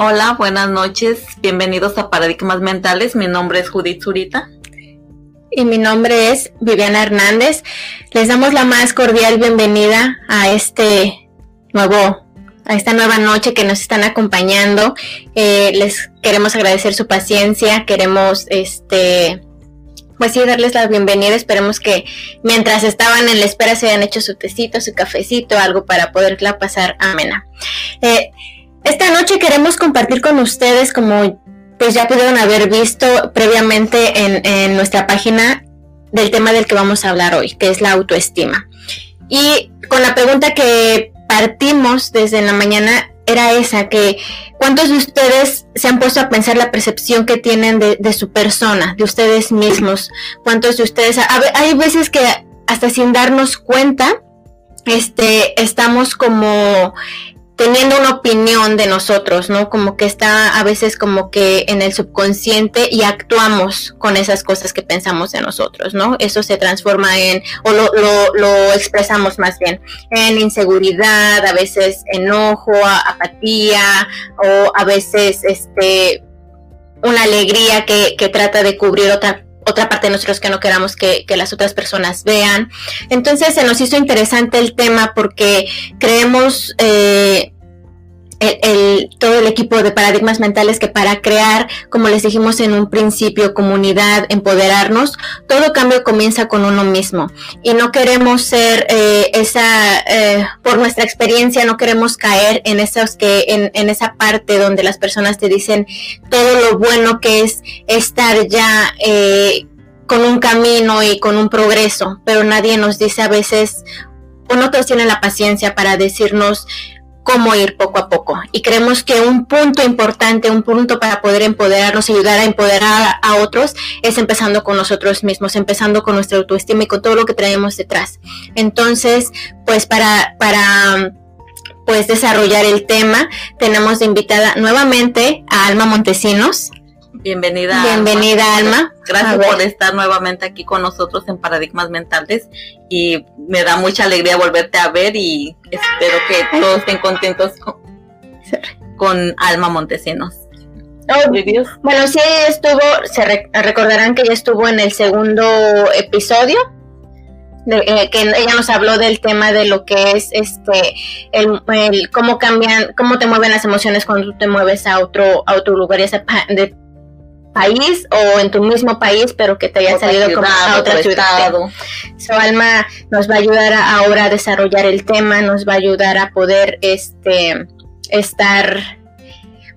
Hola, buenas noches. Bienvenidos a Paradigmas Mentales. Mi nombre es Judith Zurita. Y mi nombre es Viviana Hernández. Les damos la más cordial bienvenida a este nuevo, a esta nueva noche que nos están acompañando. Eh, les queremos agradecer su paciencia. Queremos, este, pues sí, darles la bienvenida. Esperemos que mientras estaban en la espera se hayan hecho su tecito, su cafecito, algo para poderla pasar amena. Eh, esta noche queremos compartir con ustedes, como pues ya pudieron haber visto previamente en, nuestra página del tema del que vamos a hablar hoy, que es la autoestima. Y con la pregunta que partimos desde la mañana era esa, que ¿cuántos de ustedes se han puesto a pensar la percepción que tienen de, su persona, de ustedes mismos? ¿Cuántos de ustedes? Hay veces que hasta sin darnos cuenta, este, estamos como teniendo una opinión de nosotros, ¿no? Como que está a veces como que en el subconsciente y actuamos con esas cosas que pensamos de nosotros, ¿no? Eso se transforma en, o lo, lo, lo expresamos más bien, en inseguridad, a veces enojo, apatía, o a veces este una alegría que, que trata de cubrir otra otra parte de nosotros que no queramos que, las otras personas vean. Entonces se nos hizo interesante el tema porque creemos eh, el, todo el equipo de paradigmas mentales que para crear, como les dijimos en un principio, comunidad, empoderarnos, todo cambio comienza con uno mismo. Y no queremos ser eh, esa, eh, por nuestra experiencia, no queremos caer en esos que, en, en, esa parte donde las personas te dicen todo lo bueno que es estar ya eh, con un camino y con un progreso, pero nadie nos dice a veces, o no todos tienen la paciencia para decirnos, cómo ir poco a poco. Y creemos que un punto importante, un punto para poder empoderarnos ayudar a empoderar a otros es empezando con nosotros mismos, empezando con nuestra autoestima y con todo lo que traemos detrás. Entonces, pues para, para pues desarrollar el tema, tenemos de invitada nuevamente a Alma Montesinos. Bienvenida. Bienvenida, Alma. Alma. Gracias por estar nuevamente aquí con nosotros en Paradigmas Mentales y me da mucha alegría volverte a ver y espero que todos estén contentos con, con Alma Montesinos. Oh, bueno, sí, estuvo, se re recordarán que ella estuvo en el segundo episodio, de, eh, que ella nos habló del tema de lo que es este, el, el, cómo cambian, cómo te mueven las emociones cuando tú te mueves a otro, a otro lugar, ya sea de país o en tu mismo país, pero que te haya otra salido ciudad, como a otra ciudad. Su alma nos va a ayudar a, ahora a desarrollar el tema, nos va a ayudar a poder este estar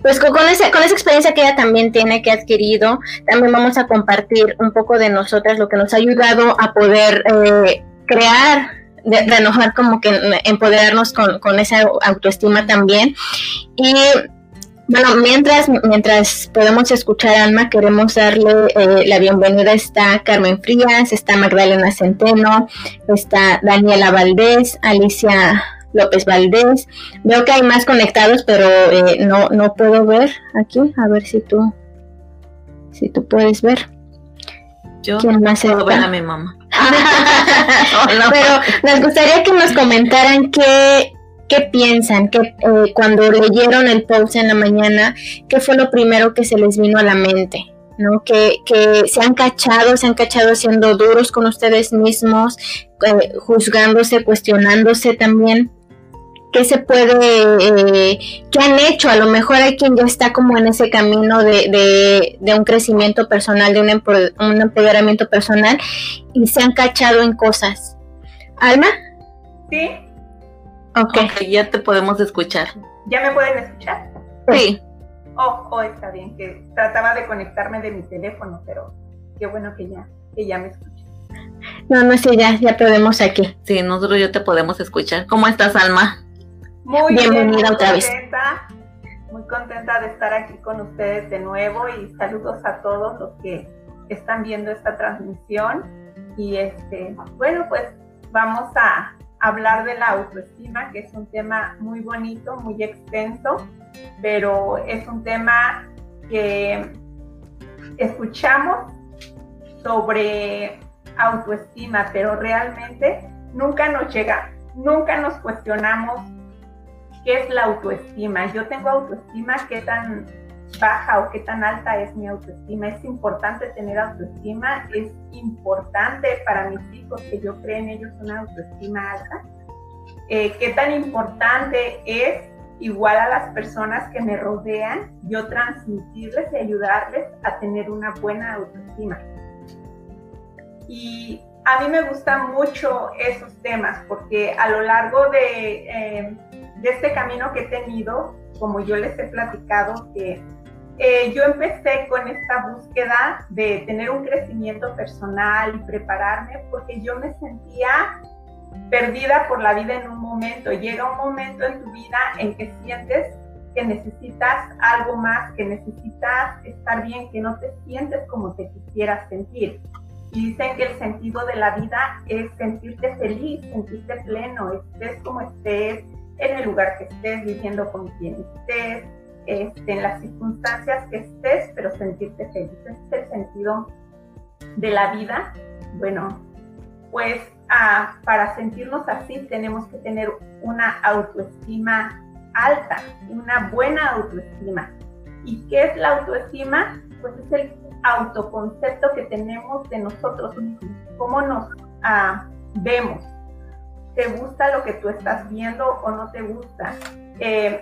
pues con, ese, con esa experiencia que ella también tiene, que ha adquirido, también vamos a compartir un poco de nosotras, lo que nos ha ayudado a poder eh, crear de, de, enojar como que empoderarnos con, con esa autoestima también. Y bueno, mientras, mientras podemos escuchar a Alma, queremos darle eh, la bienvenida. Está Carmen Frías, está Magdalena Centeno, está Daniela Valdés, Alicia López Valdés. Veo que hay más conectados, pero eh, no, no puedo ver aquí. A ver si tú, si tú puedes ver. Yo ¿Quién más puedo ver a mi mamá. no. Pero nos gustaría que nos comentaran qué ¿Qué piensan? que eh, cuando leyeron el post en la mañana, qué fue lo primero que se les vino a la mente? ¿no? Que, que se han cachado, se han cachado siendo duros con ustedes mismos, eh, juzgándose, cuestionándose también. ¿Qué se puede, eh, qué han hecho? A lo mejor hay quien ya está como en ese camino de, de, un crecimiento personal, de un, empoder, un empoderamiento personal y se han cachado en cosas. ¿Alma? Sí, Okay. ok, ya te podemos escuchar. ¿Ya me pueden escuchar? Sí. Oh, oh, está bien, que trataba de conectarme de mi teléfono, pero qué bueno que ya, que ya me escuchan. No, no sé, ya, ya podemos aquí. Sí, nosotros ya te podemos escuchar. ¿Cómo estás, Alma? Muy bienvenida bien, muy otra vez. Contenta, muy contenta de estar aquí con ustedes de nuevo y saludos a todos los que están viendo esta transmisión. Y este, bueno, pues vamos a hablar de la autoestima, que es un tema muy bonito, muy extenso, pero es un tema que escuchamos sobre autoestima, pero realmente nunca nos llega, nunca nos cuestionamos ¿qué es la autoestima? Yo tengo autoestima, ¿qué tan baja o qué tan alta es mi autoestima? Es importante tener autoestima, es importante para mis hijos que yo cree en ellos una autoestima alta. Eh, ¿Qué tan importante es igual a las personas que me rodean, yo transmitirles y ayudarles a tener una buena autoestima. Y a mí me gustan mucho esos temas porque a lo largo de, eh, de este camino que he tenido, como yo les he platicado, que eh, yo empecé con esta búsqueda de tener un crecimiento personal y prepararme porque yo me sentía perdida por la vida en un momento. Llega un momento en tu vida en que sientes que necesitas algo más, que necesitas estar bien, que no te sientes como te quisieras sentir. Y dicen que el sentido de la vida es sentirte feliz, sentirte pleno, estés como estés, en el lugar que estés, viviendo con quien estés, este, en las circunstancias que estés, pero sentirte feliz. Ese es el sentido de la vida. Bueno, pues para sentirnos así tenemos que tener una autoestima alta, una buena autoestima. ¿Y qué es la autoestima? Pues es el autoconcepto que tenemos de nosotros mismos, cómo nos ah, vemos. ¿Te gusta lo que tú estás viendo o no te gusta? Eh,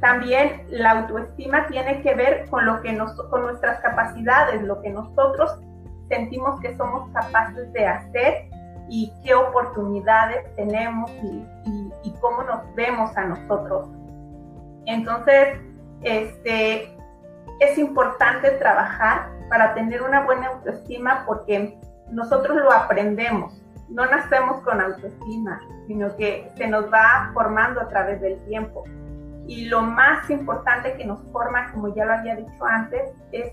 también la autoestima tiene que ver con lo que nos, con nuestras capacidades, lo que nosotros sentimos que somos capaces de hacer y qué oportunidades tenemos y, cómo nos vemos a nosotros. Entonces, este, es importante trabajar para tener una buena autoestima porque nosotros lo aprendemos. No nacemos con autoestima, sino que se nos va formando a través del tiempo. Y lo más importante que nos forma, como ya lo había dicho antes, es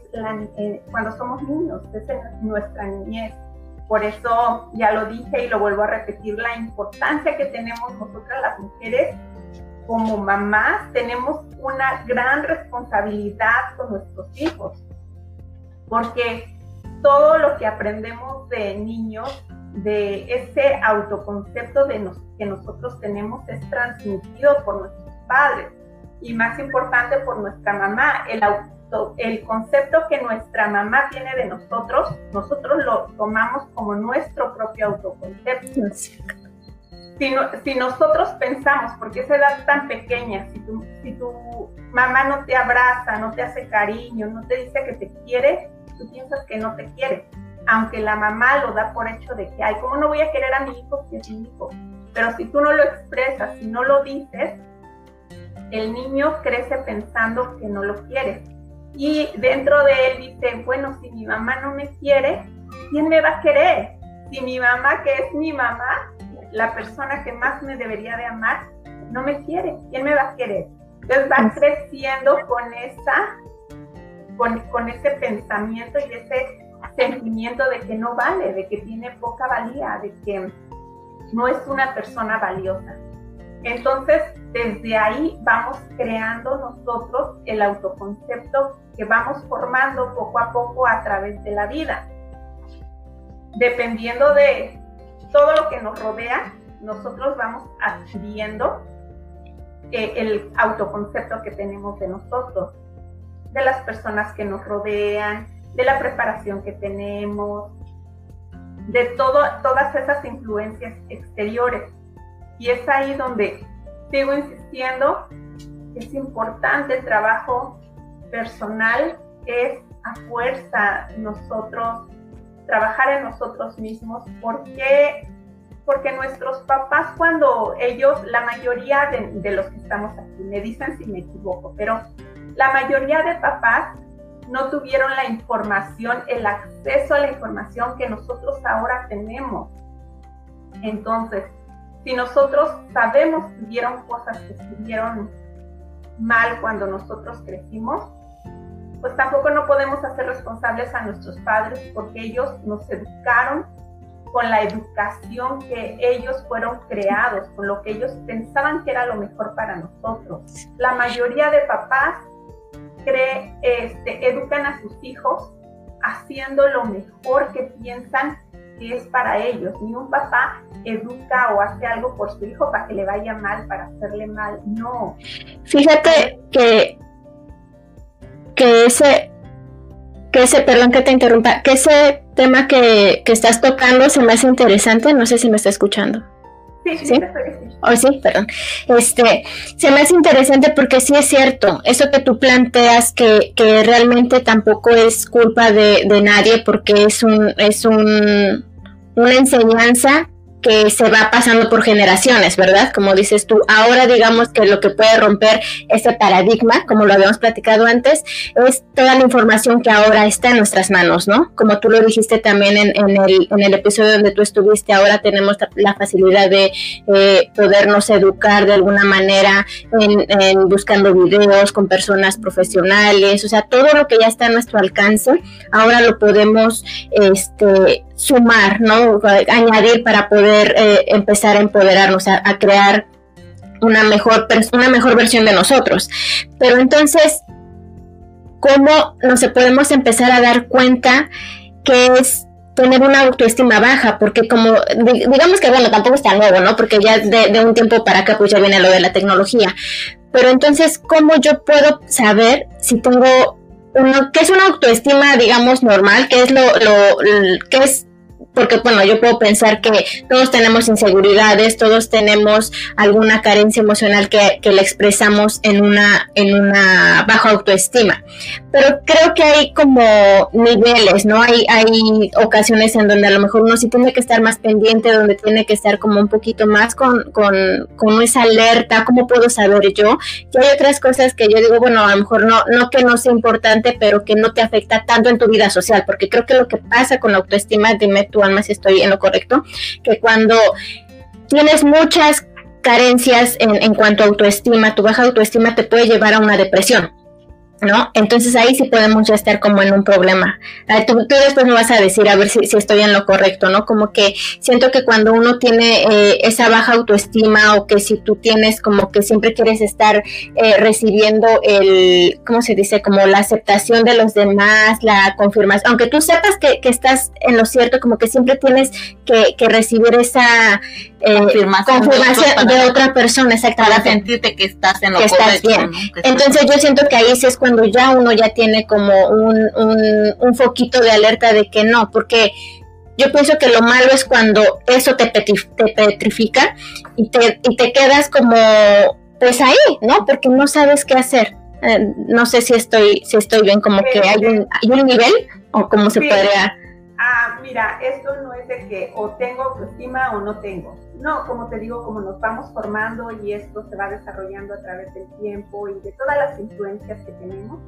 eh, cuando somos niños, es nuestra niñez. Por eso ya lo dije y lo vuelvo a repetir, la importancia que tenemos nosotras las mujeres como mamás, tenemos una gran responsabilidad con nuestros hijos, porque todo lo que aprendemos de niños, de ese autoconcepto de que nosotros tenemos, es transmitido por nuestros padres y más importante por nuestra mamá, el auto el concepto que nuestra mamá tiene de nosotros, nosotros lo tomamos como nuestro propio autoconcepto. Si, si nosotros pensamos, porque esa edad tan pequeña, si tu, si tu mamá no te abraza, no te hace cariño, no te dice que te quiere, tú piensas que no te quiere. Aunque la mamá lo da por hecho de que, ay, ¿cómo no voy a querer a mi hijo si es mi hijo? Pero si tú no lo expresas, si no lo dices, el niño crece pensando que no lo quieres y dentro de él dice, bueno, si mi mamá no me quiere, ¿quién me va a querer? Si mi mamá, que es mi mamá, la persona que más me debería de amar, no me quiere, ¿quién me va a querer? Entonces va creciendo con esa, con, con ese pensamiento y ese sentimiento de que no vale, de que tiene poca valía, de que no es una persona valiosa. Entonces, desde ahí vamos creando nosotros el autoconcepto que vamos formando poco a poco a través de la vida. Dependiendo de todo lo que nos rodea, nosotros vamos adquiriendo eh, el autoconcepto que tenemos de nosotros, de las personas que nos rodean, de la preparación que tenemos, de todas esas influencias exteriores. Y es ahí donde sigo insistiendo, es importante el trabajo personal es a fuerza nosotros trabajar en nosotros mismos. Porque porque nuestros papás cuando ellos la mayoría de, los que estamos aquí me dicen si me equivoco pero la mayoría de papás no tuvieron la información el acceso a la información que nosotros ahora tenemos. Entonces si nosotros sabemos que hubieron cosas que estuvieron mal cuando nosotros crecimos pues tampoco no podemos hacer responsables a nuestros padres porque ellos nos educaron con la educación que ellos fueron creados, con lo que ellos pensaban que era lo mejor para nosotros. La mayoría de papás cree, este, educan a sus hijos haciendo lo mejor que piensan que es para ellos. Ni un papá educa o hace algo por su hijo para que le vaya mal, para hacerle mal. No. Fíjate que, que ese, que ese, perdón que te interrumpa, que ese tema que, que estás tocando se me hace interesante, no sé si me está escuchando. Sí, sí, sí. Oh, sí, perdón. Este, se me hace interesante porque sí es cierto, eso que tú planteas que, que realmente tampoco es culpa de, de nadie porque es un, es un, una enseñanza que se va pasando por generaciones, ¿verdad? Como dices tú, ahora digamos que lo que puede romper ese paradigma, como lo habíamos platicado antes, es toda la información que ahora está en nuestras manos, ¿no? Como tú lo dijiste también en, el, en el, episodio donde tú estuviste, ahora tenemos la facilidad de eh, podernos educar de alguna manera en, buscando videos con personas profesionales, o sea, todo lo que ya está a nuestro alcance, ahora lo podemos este, sumar, ¿no? Añadir para poder eh, empezar a empoderarnos, a, crear una mejor, una mejor versión de nosotros. Pero entonces, ¿cómo nos podemos empezar a dar cuenta que es tener una autoestima baja? Porque como, digamos que bueno, tampoco está nuevo, ¿no? Porque ya de, un tiempo para acá pues ya viene lo de la tecnología. Pero entonces, ¿cómo yo puedo saber si tengo uno, qué es una autoestima, digamos, normal, qué es lo, lo, qué es porque bueno, yo puedo pensar que todos tenemos inseguridades, todos tenemos alguna carencia emocional que, que le expresamos en una, en una baja autoestima. Pero creo que hay como niveles, ¿no? Hay, hay ocasiones en donde a lo mejor uno sí tiene que estar más pendiente, donde tiene que estar como un poquito más con, con, con esa alerta, ¿cómo puedo saber yo? Y hay otras cosas que yo digo, bueno, a lo mejor no, no que no sea importante, pero que no te afecta tanto en tu vida social, porque creo que lo que pasa con la autoestima, dime tú, Si estoy en lo correcto, que cuando tienes muchas carencias en, en cuanto a autoestima, tu baja autoestima te puede llevar a una depresión. ¿No? Entonces ahí sí podemos ya estar como en un problema. Tú, después me vas a decir a ver si, estoy en lo correcto, ¿no? Como que siento que cuando uno tiene eh, esa baja autoestima o que si tú tienes como que siempre quieres estar eh, recibiendo el, ¿cómo se dice? Como la aceptación de los demás, la confirmación, aunque tú sepas que, que estás en lo cierto, como que siempre tienes que, que recibir esa eh, confirmación, de, otra persona, exactamente. Para sentirte que estás en lo que estás bien. Entonces yo siento que ahí sí es cuando ya uno ya tiene como un, un, foquito de alerta de que no, porque yo pienso que lo malo es cuando eso te, te petrifica y te, y te quedas como pues ahí, ¿no? Porque no sabes qué hacer. Eh, no sé si estoy, si estoy bien, como que hay un, hay un nivel o cómo se podría ah, mira, esto no es de que o tengo autoestima o no tengo. No, como te digo, como nos vamos formando y esto se va desarrollando a través del tiempo y de todas las influencias que tenemos,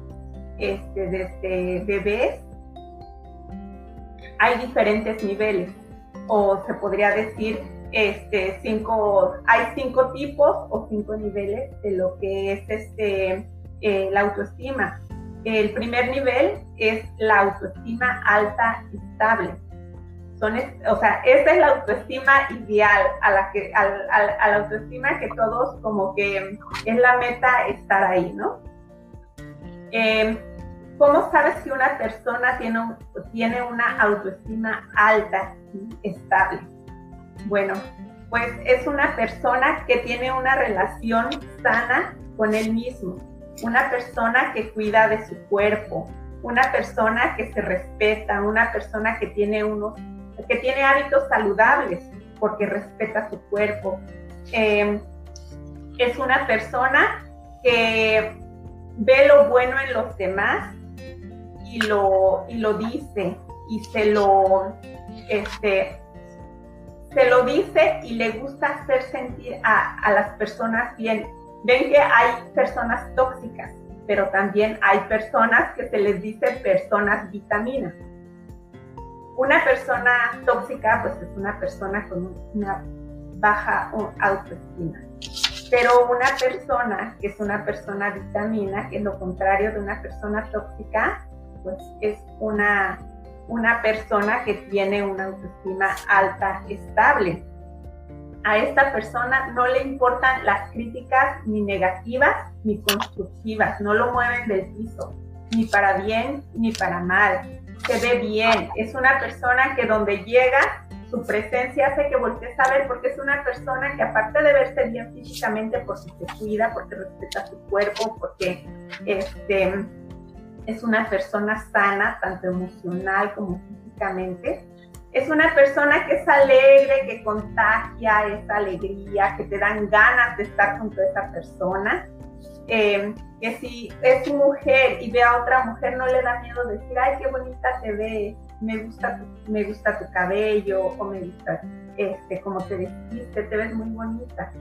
este, desde bebés, hay diferentes niveles. O se podría decir, este, cinco, hay cinco tipos o cinco niveles de lo que es este, eh, la autoestima. El primer nivel es la autoestima alta y estable. O sea, esa es la autoestima ideal, a la, la autoestima que todos como que es la meta estar ahí, ¿no? Em, ¿Cómo sabes que una persona tiene, tiene una autoestima alta y estable? Bueno, pues es una persona que tiene una relación sana con él mismo, una persona que cuida de su cuerpo, una persona que se respeta, una persona que tiene unos, que tiene hábitos saludables porque respeta su cuerpo. Em, es una persona que ve lo bueno en los demás y lo, y lo dice y se lo, este, se lo dice y le gusta hacer sentir a, a las personas bien ven que hay personas tóxicas, pero también hay personas que se les dice personas vitaminas. Una persona tóxica, pues es una persona con una baja autoestima. Pero una persona que es una persona vitamina, que es lo contrario de una persona tóxica, pues es una, una persona que tiene una autoestima alta, estable a esta persona no le importan las críticas ni negativas ni constructivas, no lo mueven del piso, ni para bien ni para mal. se ve bien, es una persona que donde llega, su presencia hace que voltees a ver porque es una persona que aparte de verse bien físicamente, porque se cuida, porque respeta su cuerpo, porque este, es una persona sana, tanto emocional como físicamente, es una persona que es alegre, que contagia esa alegría, que te dan ganas de estar junto a esa persona. Eh, que si es mujer y ve a otra mujer no le da miedo decir, ay, qué bonita te ves, me gusta tu, me gusta tu cabello o me gusta este, cómo te vestiste, te ves muy bonita.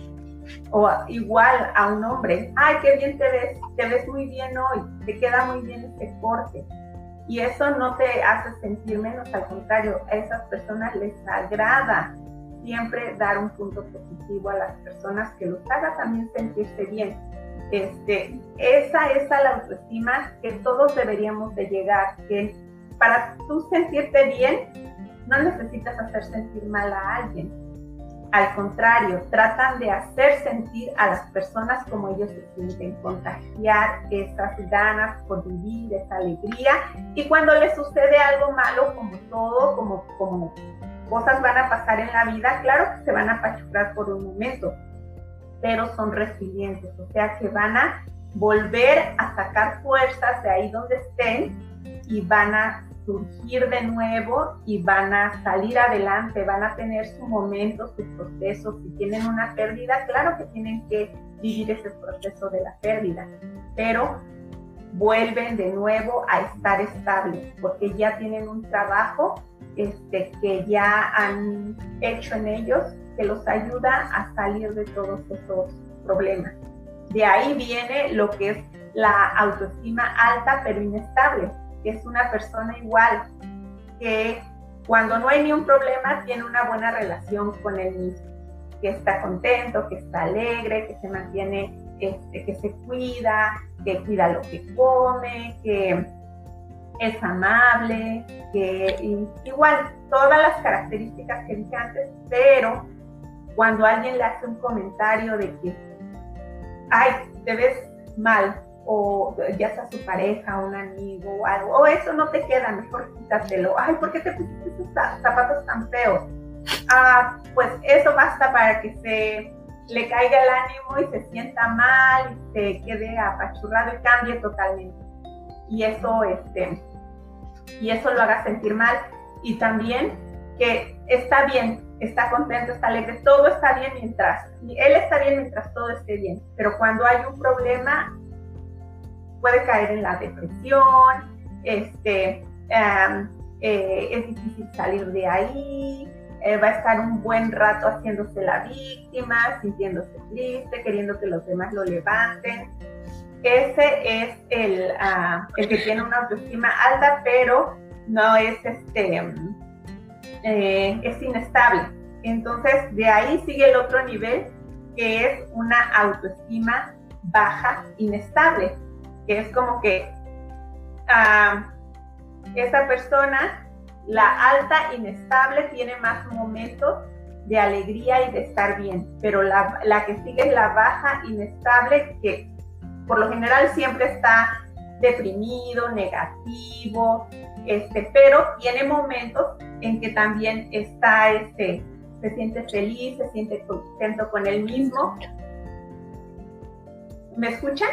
O igual a un hombre, ay, qué bien te ves, te ves muy bien hoy, te queda muy bien este corte. Y eso no te hace sentir menos, al contrario, a esas personas les agrada siempre dar un punto positivo a las personas que los haga también sentirse bien este, esa es la autoestima que todos deberíamos de llegar, que para tú sentirte bien, no necesitas hacer sentir mal a alguien. Al contrario, tratan de hacer sentir a las personas como ellos se sienten, contagiar esas ganas por vivir, esa alegría. Y cuando les sucede algo malo, como todo, como, como cosas van a pasar en la vida, claro que se van a apachurrar por un momento, pero son resilientes, o sea que van a volver a sacar fuerzas de ahí donde estén y van a surgir de nuevo y van a salir adelante, van a tener su momento, su proceso. Si tienen una pérdida, claro que tienen que vivir ese proceso de la pérdida, pero vuelven de nuevo a estar estables porque ya tienen un trabajo este, que ya han hecho en ellos que los ayuda a salir de todos esos problemas. De ahí viene lo que es la autoestima alta pero inestable, que es una persona igual que cuando no hay ni un problema tiene una buena relación con él mismo, que está contento, que está alegre, que se mantiene, este, que se cuida, que cuida lo que come, que es amable, que igual todas las características que dije antes, pero cuando alguien le hace un comentario de que, ay, te ves mal, o ya sea su pareja, un amigo o algo, o eso no te queda, mejor quítatelo, ay, ¿por qué te pusiste esos zapatos tan feos? Ah, pues eso basta para que se le caiga el ánimo y se sienta mal, y se quede apachurrado y cambie totalmente. Y eso, este, y eso lo haga sentir mal. Y también que está bien, está contento, está alegre, todo está bien mientras, él está bien mientras todo esté bien, pero cuando hay un problema puede caer en la depresión, este, eh, es difícil salir de ahí, eh, va a estar un buen rato haciéndose la víctima, sintiéndose triste, queriendo que los demás lo levanten. Ese es el, ah, el que tiene una autoestima alta, pero no es este eh, es inestable. Entonces, de ahí sigue el otro nivel, que es una autoestima baja, inestable, es como que ah, esa persona, la alta, inestable, tiene más momentos de alegría y de estar bien, pero la, la que sigue es la baja, inestable, que por lo general siempre está deprimido, negativo, este, pero tiene momentos en que también está, este, se siente feliz, se siente contento con él mismo. ¿Me escuchan?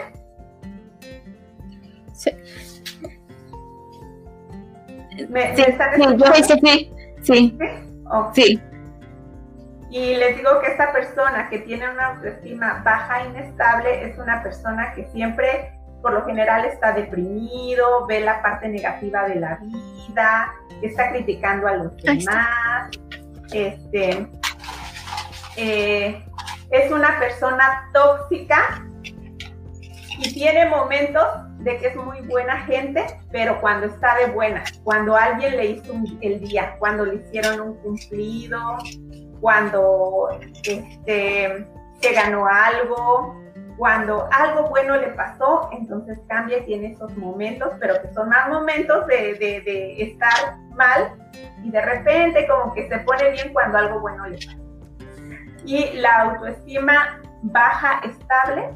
Sí. ¿Me, sí, sí, sí, sí, sí. Y les digo que esta persona que tiene una autoestima baja e inestable es una persona que siempre por lo general está deprimido, ve la parte negativa de la vida, está criticando a los demás, este, eh, es una persona tóxica y tiene momentos de que es muy buena gente, pero cuando está de buena, cuando alguien le hizo el día, cuando le hicieron un cumplido, cuando este, se ganó algo, cuando algo bueno le pasó, entonces cambia tiene esos momentos, pero que son más momentos de, de, estar mal y de repente como que se pone bien cuando algo bueno le pasa. Y la autoestima baja, estable,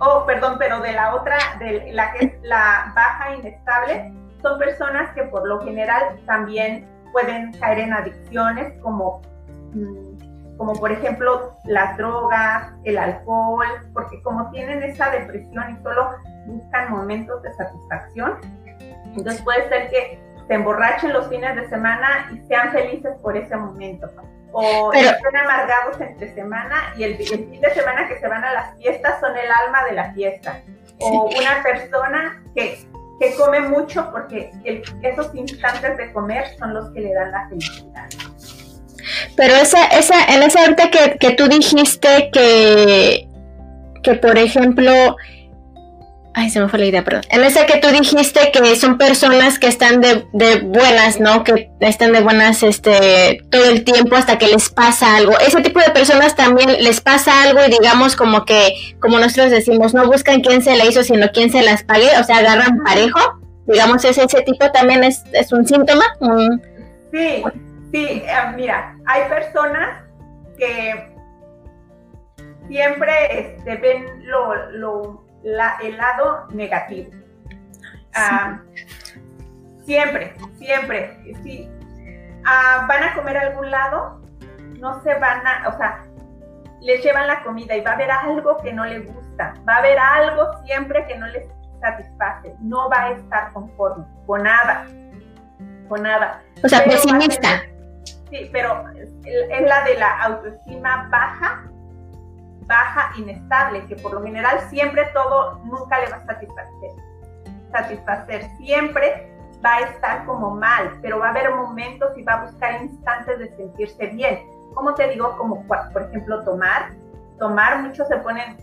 oh, perdón, pero de la otra, de la que es la baja inestable, son personas que por lo general también pueden caer en adicciones como, mm, como por ejemplo las drogas, el alcohol, porque como tienen esa depresión y solo buscan momentos de satisfacción, entonces puede ser que se emborrachen los fines de semana y sean felices por ese momento. O estén amargados entre semana y el, fin de semana que se van a las fiestas son el alma de la fiesta. O una persona que, que come mucho porque esos instantes de comer son los que le dan la felicidad. Pero esa, esa, en esa ahorita que, que tú dijiste que, que por ejemplo, Ay, se me fue la idea, perdón. En ese que tú dijiste que son personas que están de, de, buenas, ¿no? Que están de buenas este todo el tiempo hasta que les pasa algo. Ese tipo de personas también les pasa algo y digamos como que, como nosotros decimos, no buscan quién se la hizo, sino quién se las pague, o sea, agarran parejo. Digamos, ese, ese tipo también es, es un síntoma. Sí, sí, eh, mira, hay personas que siempre este, ven lo, lo el lado negativo. Ah, siempre, siempre. Si ah, van a comer a algún lado, no se van a, o sea, les llevan la comida y va a haber algo que no les gusta, va a haber algo siempre que no les satisface, no va a estar conforme con nada, con nada. O sea, pesimista. Sí, pero es la de la autoestima baja baja, inestable, que por lo general siempre todo nunca le va a satisfacer. Satisfacer siempre va a estar como mal, pero va a haber momentos y va a buscar instantes de sentirse bien. Como te digo, como por ejemplo tomar, tomar, muchos se ponen,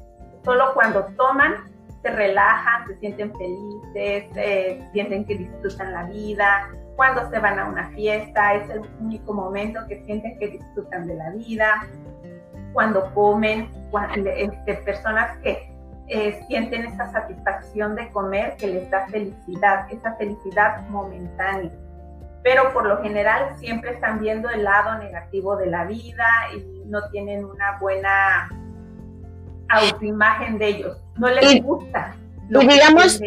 solo cuando toman se relajan, se sienten felices, eh, sienten que disfrutan la vida. Cuando se van a una fiesta, es el único momento que sienten que disfrutan de la vida cuando comen, este, personas que eh, sienten esa satisfacción de comer que les da felicidad, esa felicidad momentánea. Pero por lo general siempre están viendo el lado negativo de la vida y no tienen una buena autoimagen de ellos. No les gusta. Lo y digamos,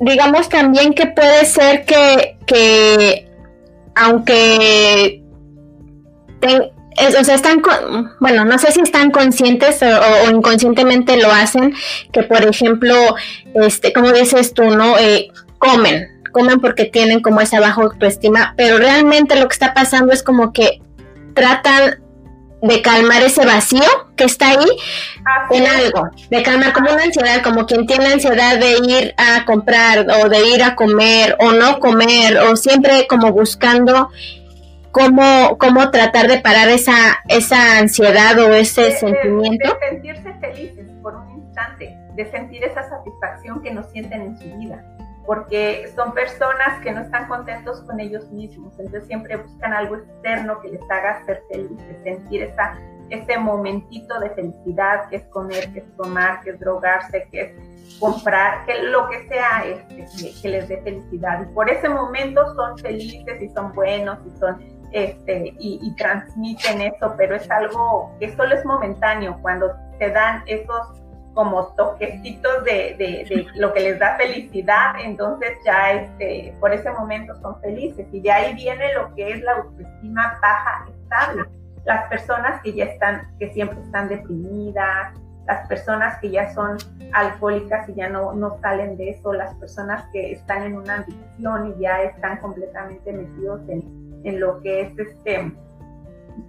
digamos también que puede ser que, que aunque o sea, están, bueno, no sé si están conscientes o, inconscientemente lo hacen, que por ejemplo, este, como dices tú, ¿no? Eh, comen, comen porque tienen como esa baja autoestima, pero realmente lo que está pasando es como que tratan de calmar ese vacío que está ahí en algo, de calmar como una ansiedad, como quien tiene ansiedad de ir a comprar o de ir a comer o no comer o siempre como buscando cómo, cómo tratar de parar esa, esa ansiedad o ese sentimiento. De, sentirse felices por un instante, de sentir esa satisfacción que no sienten en su vida, porque son personas que no están contentos con ellos mismos, entonces siempre buscan algo externo que les haga ser felices, sentir esa, ese momentito de felicidad que es comer, que es tomar, que es drogarse, que es comprar, que lo que sea este, que, que les dé felicidad. Y por ese momento son felices y son buenos y son este, y, transmiten eso, pero es algo que solo es momentáneo, cuando te dan esos como toquecitos de, lo que les da felicidad, entonces ya este, por ese momento son felices y de ahí viene lo que es la autoestima baja estable. Las personas que ya están, que siempre están deprimidas, las personas que ya son alcohólicas y ya no, no salen de eso, las personas que están en una adicción y ya están completamente metidos en, en lo que es este,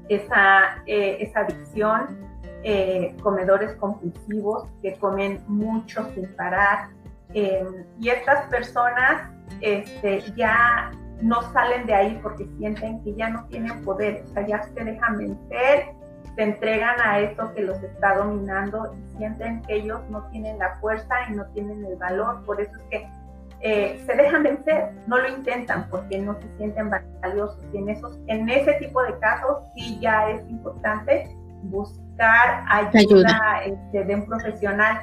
esa, eh, esa adicción, eh, comedores compulsivos que comen mucho sin parar. Em, y estas personas este, ya no salen de ahí porque sienten que ya no tienen poder, o ya se dejan vencer, se entregan a eso que los está dominando y sienten que ellos no tienen la fuerza y no tienen el valor. Por eso es que eh, se dejan vencer, no lo intentan porque no se sienten valiosos. Y en, esos, en ese tipo de casos sí ya es importante buscar ayuda, este, de un profesional.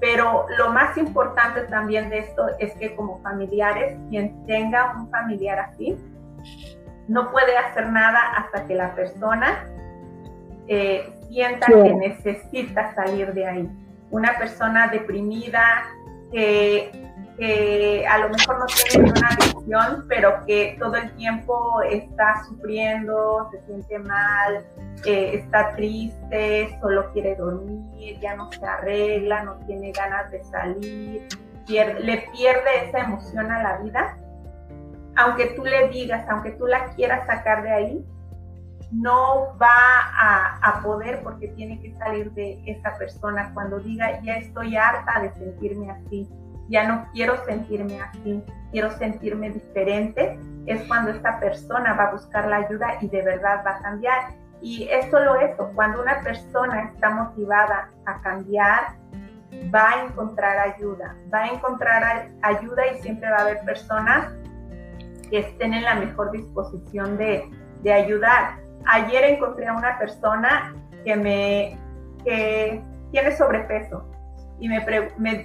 Pero lo más importante también de esto es que como familiares, quien tenga un familiar así, no puede hacer nada hasta que la persona eh, sienta que necesita salir de ahí. Una persona deprimida que que a lo mejor no tiene una adicción, pero que todo el tiempo está sufriendo, se siente mal, eh, está triste, solo quiere dormir, ya no se arregla, no tiene ganas de salir, le pierde esa emoción a la vida, aunque tú le digas, aunque tú la quieras sacar de ahí, no va a, a, poder porque tiene que salir de esa persona cuando diga, ya estoy harta de sentirme así, ya no quiero sentirme así, quiero sentirme diferente, es cuando esta persona va a buscar la ayuda y de verdad va a cambiar. Y es solo eso, cuando una persona está motivada a cambiar, va a encontrar ayuda, va a encontrar ayuda y siempre va a haber personas que estén en la mejor disposición de, de ayudar. Ayer encontré a una persona que me que tiene sobrepeso y me,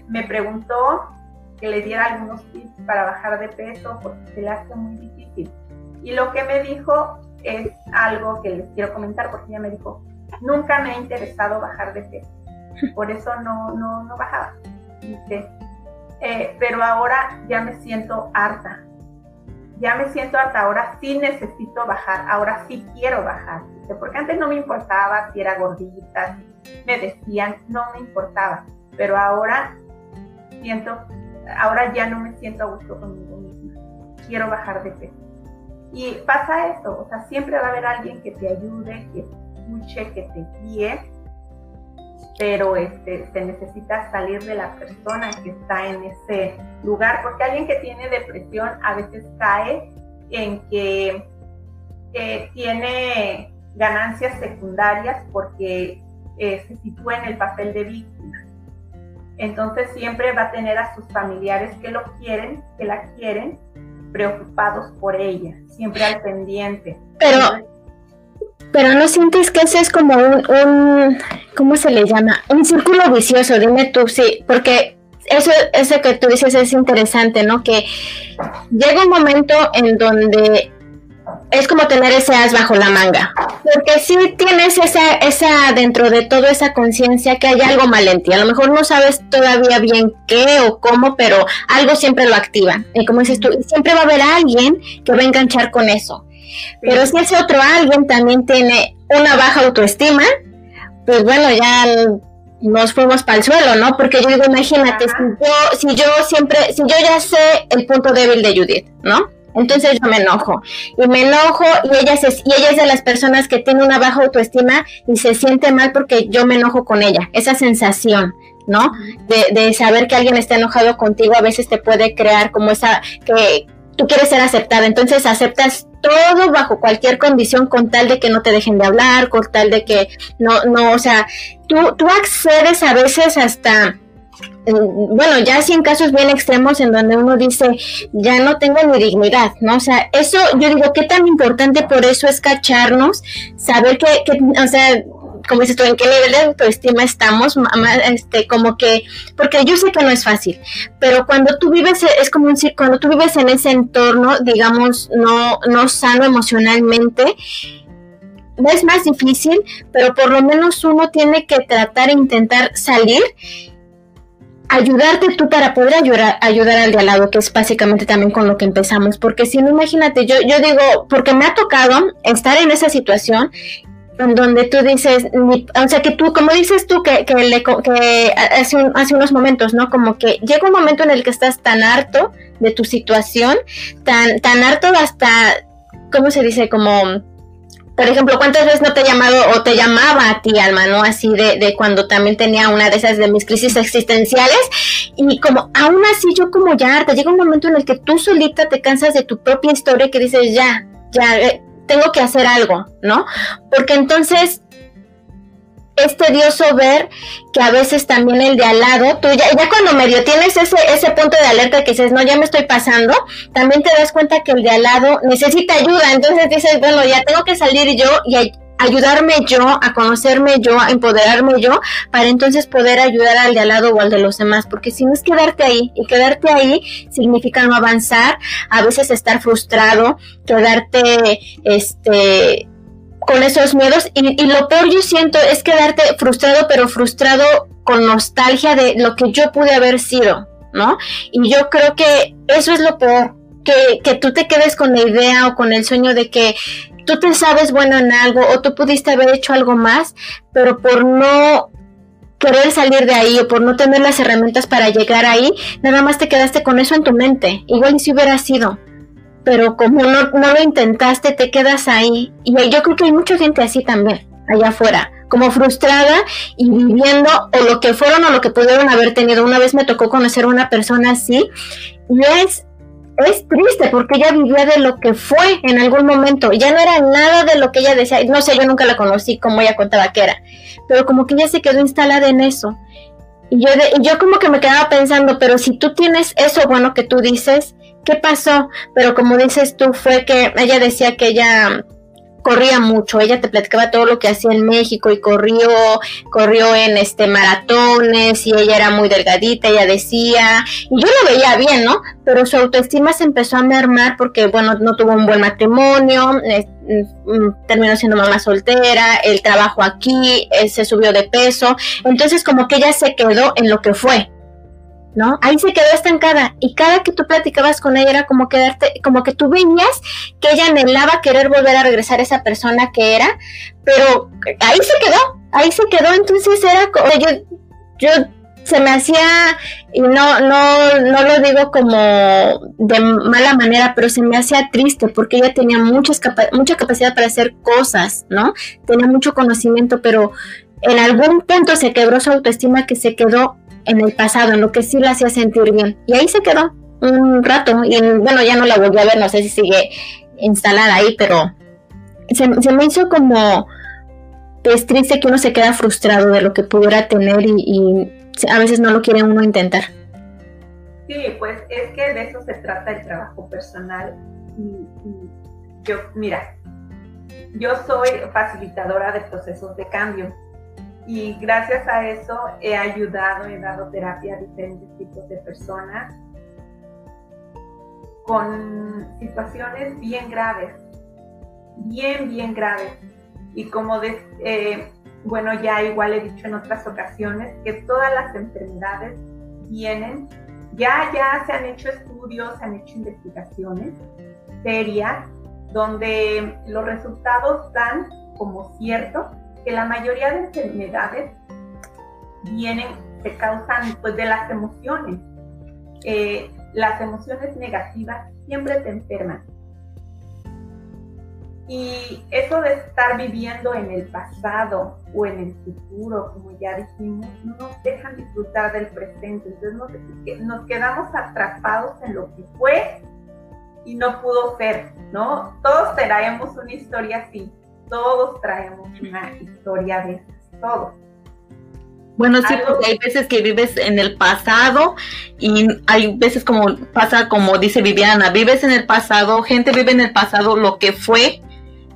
me, preguntó que le diera algunos tips para bajar de peso porque se le hace muy difícil. Y lo que me dijo es algo que les quiero comentar porque ella me dijo, nunca me ha interesado bajar de peso, por eso no, no, no bajaba. Dice, eh, pero ahora ya me siento harta, ya me siento harta, ahora sí necesito bajar, ahora sí quiero bajar, porque antes no me importaba si era gordita, me decían, no me importaba, pero ahora siento, ahora ya no me siento a gusto conmigo misma, quiero bajar de peso. Y pasa eso, o sea, siempre va a haber alguien que te ayude, que escuche, que te guíe, pero este, se necesita salir de la persona que está en ese lugar, porque alguien que tiene depresión a veces cae en que tiene ganancias secundarias porque eh, se sitúa en el papel de víctima. Entonces siempre va a tener a sus familiares que lo quieren, que la quieren, preocupados por ella, siempre al pendiente. Pero, pero no sientes que ese es como un, un, ¿cómo se le llama? Un círculo vicioso, dime tú, sí, porque eso, eso que tú dices es interesante, ¿no? Que llega un momento en donde es como tener ese as bajo la manga, porque si tienes esa, esa dentro de todo esa conciencia que hay algo mal en ti, a lo mejor no sabes todavía bien qué o cómo, pero algo siempre lo activa, y como dices tú, siempre va a haber alguien que va a enganchar con eso, pero si ese otro alguien también tiene una baja autoestima, pues bueno, ya nos fuimos para el suelo, ¿no? Porque yo digo, imagínate, si yo, si yo siempre, si yo ya sé el punto débil de Judith, ¿no? Entonces yo me enojo. Y me enojo y ella, se, y ella es de las personas que tiene una baja autoestima y se siente mal porque yo me enojo con ella, esa sensación, ¿no? De, de saber que alguien está enojado contigo a veces te puede crear como esa, que, tú quieres ser aceptada, entonces aceptas todo bajo cualquier condición con tal de que no te dejen de hablar, con tal de que no, no, o sea, tú, tú accedes a veces hasta, bueno, ya sí en casos bien extremos en donde uno dice, ya no tengo ni dignidad, ¿no? O sea, eso, yo digo, qué tan importante por eso es cacharnos, saber que, que o sea, como dices tú, en qué nivel de autoestima estamos, este, como que, porque yo sé que no es fácil, pero cuando tú vives, es como un cuando tú vives en ese entorno, digamos, no, no sano emocionalmente, es más difícil, pero por lo menos uno tiene que tratar e intentar salir ayudarte tú para poder ayudar, ayudar al de al lado, que es básicamente también con lo que empezamos, porque si no, imagínate, yo, yo digo, porque me ha tocado estar en esa situación en donde tú dices, o sea, que tú, como dices tú, que, que, le, que hace, hace unos momentos, ¿no? Como que llega un momento en el que estás tan harto de tu situación, tan, tan harto hasta, ¿cómo se dice? Como, por ejemplo, ¿cuántas veces no te he llamado o te llamaba a ti, Alma, ¿no? Así de, de cuando también tenía una de esas de mis crisis existenciales y como, aún así yo como ya harta, llega un momento en el que tú solita te cansas de tu propia historia que dices, ya, ya, eh, tengo que hacer algo, ¿no? Porque entonces es tedioso ver que a veces también el de al lado, tú ya, ya cuando medio tienes ese, ese punto de alerta que dices, no, ya me estoy pasando, también te das cuenta que el de al lado necesita ayuda, entonces dices, bueno, ya tengo que salir yo y ayudarme yo, a conocerme yo, a empoderarme yo, para entonces poder ayudar al de al lado o al de los demás, porque si no es quedarte ahí, y quedarte ahí significa no avanzar, a veces estar frustrado, quedarte, este, con esos miedos, y, y lo peor yo siento es quedarte frustrado, pero frustrado con nostalgia de lo que yo pude haber sido, ¿no? Y yo creo que eso es lo peor, que, que tú te quedes con la idea o con el sueño de que tú te sabes bueno en algo o tú pudiste haber hecho algo más, pero por no querer salir de ahí o por no tener las herramientas para llegar ahí, nada más te quedaste con eso en tu mente. Igual si hubiera sido. Pero como no, no lo intentaste, te quedas ahí. Y yo creo que hay mucha gente así también, allá afuera, como frustrada y viviendo o lo que fueron o lo que pudieron haber tenido. Una vez me tocó conocer a una persona así y es es triste porque ella vivía de lo que fue en algún momento, ya no era nada de lo que ella decía, no sé, yo nunca la conocí como ella contaba que era, pero como que ella se quedó instalada en eso. Y yo, de, yo como que me quedaba pensando, pero si tú tienes eso bueno que tú dices, ¿qué pasó? Pero como dices tú, fue que ella decía que ella corría mucho, ella te platicaba todo lo que hacía en México y corrió, corrió en este maratones y ella era muy delgadita, ella decía, y yo lo veía bien, ¿no? Pero su autoestima se empezó a mermar porque, bueno, no tuvo un buen matrimonio, mm, terminó siendo mamá soltera, el trabajo aquí, eh, se subió de peso, entonces como que ella se quedó en lo que fue, ¿no? Ahí se quedó estancada y cada que tú platicabas con ella era como quedarte, como que tú veías que ella anhelaba querer volver a regresar a esa persona que era, pero ahí se quedó, ahí se quedó, entonces era como, yo, yo se me hacía, y no, no, no lo digo como de mala manera, pero se me hacía triste porque ella tenía muchas mucha capacidad para hacer cosas, ¿no? Tenía mucho conocimiento, pero en algún punto se quebró su autoestima que se quedó en el pasado, en lo que sí la hacía sentir bien. Y ahí se quedó un rato y bueno, ya no la volví a ver, no sé si sigue instalada ahí, pero se, me hizo como es triste que uno se queda frustrado de lo que pudiera tener y, a veces no lo quiere uno intentar. Sí, pues es que de eso se trata el trabajo personal. yo, mira, yo soy facilitadora de procesos de cambio y gracias a eso he ayudado, he dado terapia a diferentes tipos de personas con situaciones bien graves, bien, bien graves. Y como, eh, bueno, ya igual he dicho en otras ocasiones, que todas las enfermedades vienen, ya, ya se han hecho estudios, se han hecho investigaciones serias, donde los resultados dan como cierto que la mayoría de enfermedades vienen, se causan pues de las emociones. Eh, las emociones negativas siempre te enferman. Y eso de estar viviendo en el pasado o en el futuro, como ya dijimos, no nos dejan disfrutar del presente. Entonces nos, quedamos atrapados en lo que fue y no pudo ser, ¿no? Todos traemos una historia así todos traemos una historia de esas, todos. Bueno, sí, porque hay veces que vives en el pasado y hay veces como pasa como dice Viviana, vives en el pasado, gente vive en el pasado lo que fue,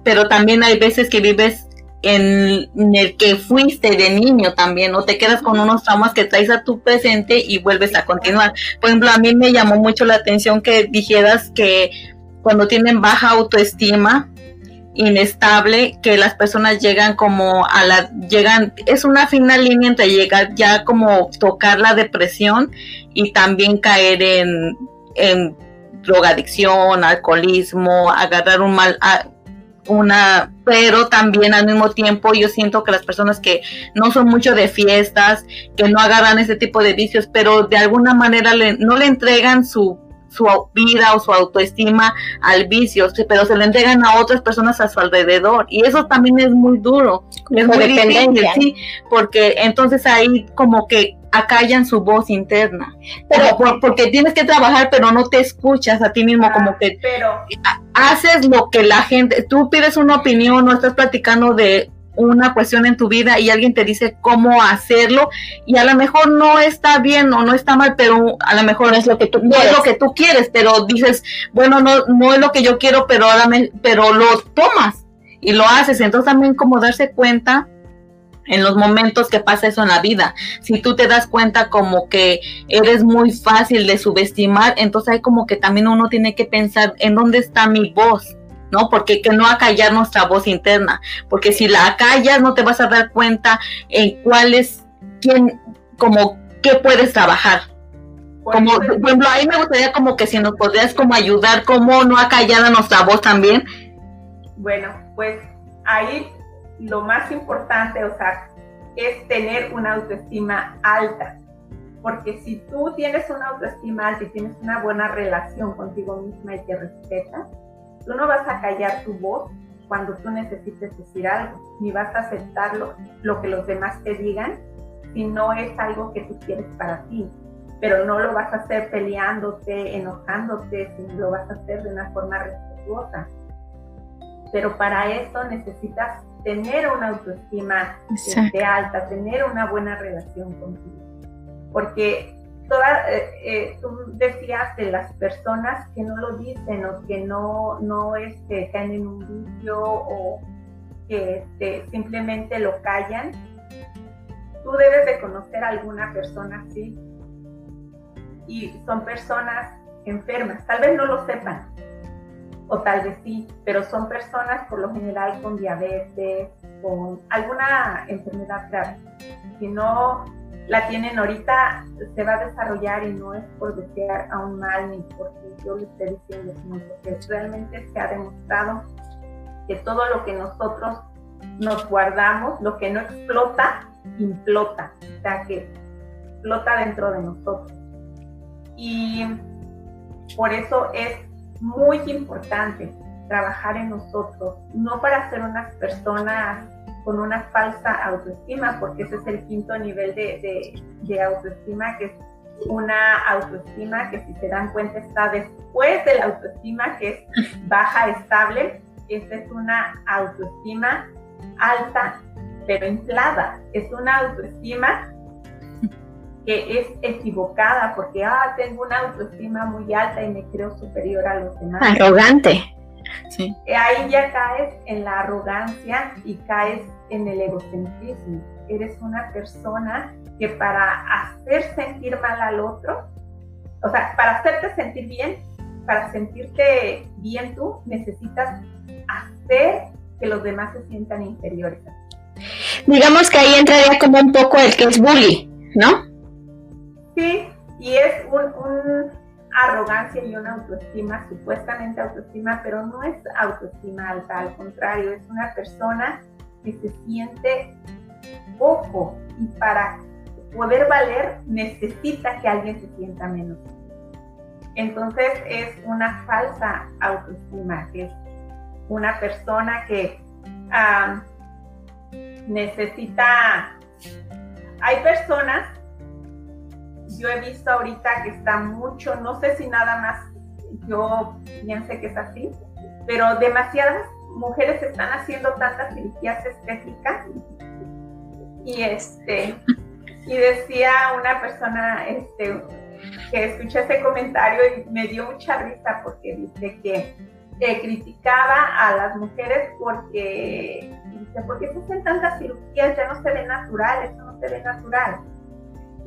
pero también hay veces que vives en, el que fuiste de niño también, o te quedas con unos traumas que traes a tu presente y vuelves a continuar. Por ejemplo, a mí me llamó mucho la atención que dijeras que cuando tienen baja autoestima, inestable que las personas llegan como a la llegan es una fina línea entre llegar ya como tocar la depresión y también caer en, en drogadicción, alcoholismo, agarrar un mal una pero también al mismo tiempo yo siento que las personas que no son mucho de fiestas, que no agarran ese tipo de vicios, pero de alguna manera le, no le entregan su su vida o su autoestima al vicio, pero se le entregan a otras personas a su alrededor y eso también es muy duro, es muy difícil, sí, porque entonces ahí como que acallan su voz interna, pero porque tienes que trabajar pero no te escuchas a ti mismo ah, como que pero, haces lo que la gente, tú pides una opinión o estás platicando de una cuestión en tu vida y alguien te dice cómo hacerlo y a lo mejor no está bien o no está mal, pero a lo mejor es lo que tú no es lo que tú quieres, pero dices, bueno, no no es lo que yo quiero, pero pero lo tomas y lo haces, entonces también como darse cuenta en los momentos que pasa eso en la vida. Si tú te das cuenta como que eres muy fácil de subestimar, entonces hay como que también uno tiene que pensar en dónde está mi voz ¿no? Porque que no acallar nuestra voz interna, porque si la acallas no te vas a dar cuenta en cuál es, quién, como, qué puedes trabajar. como, por ejemplo, ahí me gustaría como que si nos podrías como ayudar, cómo no acallar nuestra voz también. Bueno, pues ahí lo más importante, o sea, es tener una autoestima alta. Porque si tú tienes una autoestima alta y tienes una buena relación contigo misma y te respetas, tú no vas a callar tu voz cuando tú necesites decir algo, ni vas a aceptar lo, que los demás te digan si no es algo que tú quieres para ti. Pero no lo vas a hacer peleándote, enojándote, sino lo vas a hacer de una forma respetuosa. Pero para eso necesitas tener una autoestima este, alta, tener una buena relación contigo. Porque toda, eh, eh, tú decías de las personas que no lo dicen o que no, no este, caen en un vicio o que este, simplemente lo callan. Tú debes de conocer a alguna persona así y son personas enfermas, tal vez no lo sepan, o tal vez sí, pero son personas por lo general con diabetes, con alguna enfermedad grave. Si no la tienen ahorita, se va a desarrollar y no es por desear a un mal ni porque yo le esté diciendo, sino porque realmente se ha demostrado que todo lo que nosotros nos guardamos, lo que no explota, implota, o sea que explota dentro de nosotros. Y por eso es muy importante trabajar en nosotros, no para ser unas personas con una falsa autoestima, porque ese es el quinto nivel de, de, autoestima, que es una autoestima que si se dan cuenta está después de la autoestima, que es baja, estable. Esta es una autoestima alta, pero inflada. Es una autoestima que es equivocada porque, ah, tengo una autoestima muy alta y me creo superior a los demás. Arrogante. Sí. Ahí ya caes en la arrogancia y caes en el egocentrismo. Eres una persona que para hacer sentir mal al otro, o sea, para hacerte sentir bien, para sentirte bien tú, necesitas hacer que los demás se sientan inferiores. Digamos que ahí entraría como un poco el que es bully, ¿no? Sí, y es un arrogancia y una autoestima, supuestamente autoestima, pero no es autoestima alta, al contrario, es una persona que se siente poco y para poder valer necesita que alguien se sienta menos. Entonces es una falsa autoestima, que es una persona que necesita... Hay personas yo he visto ahorita que está mucho, no sé si nada más yo piense que es así, pero demasiadas mujeres están haciendo tantas cirugías estéticas. Y este y decía una persona este que escuché ese comentario y me dio mucha risa porque dice que criticaba a las mujeres porque dice porque se hacen tantas cirugías ya no se ve natural eso no se ve natural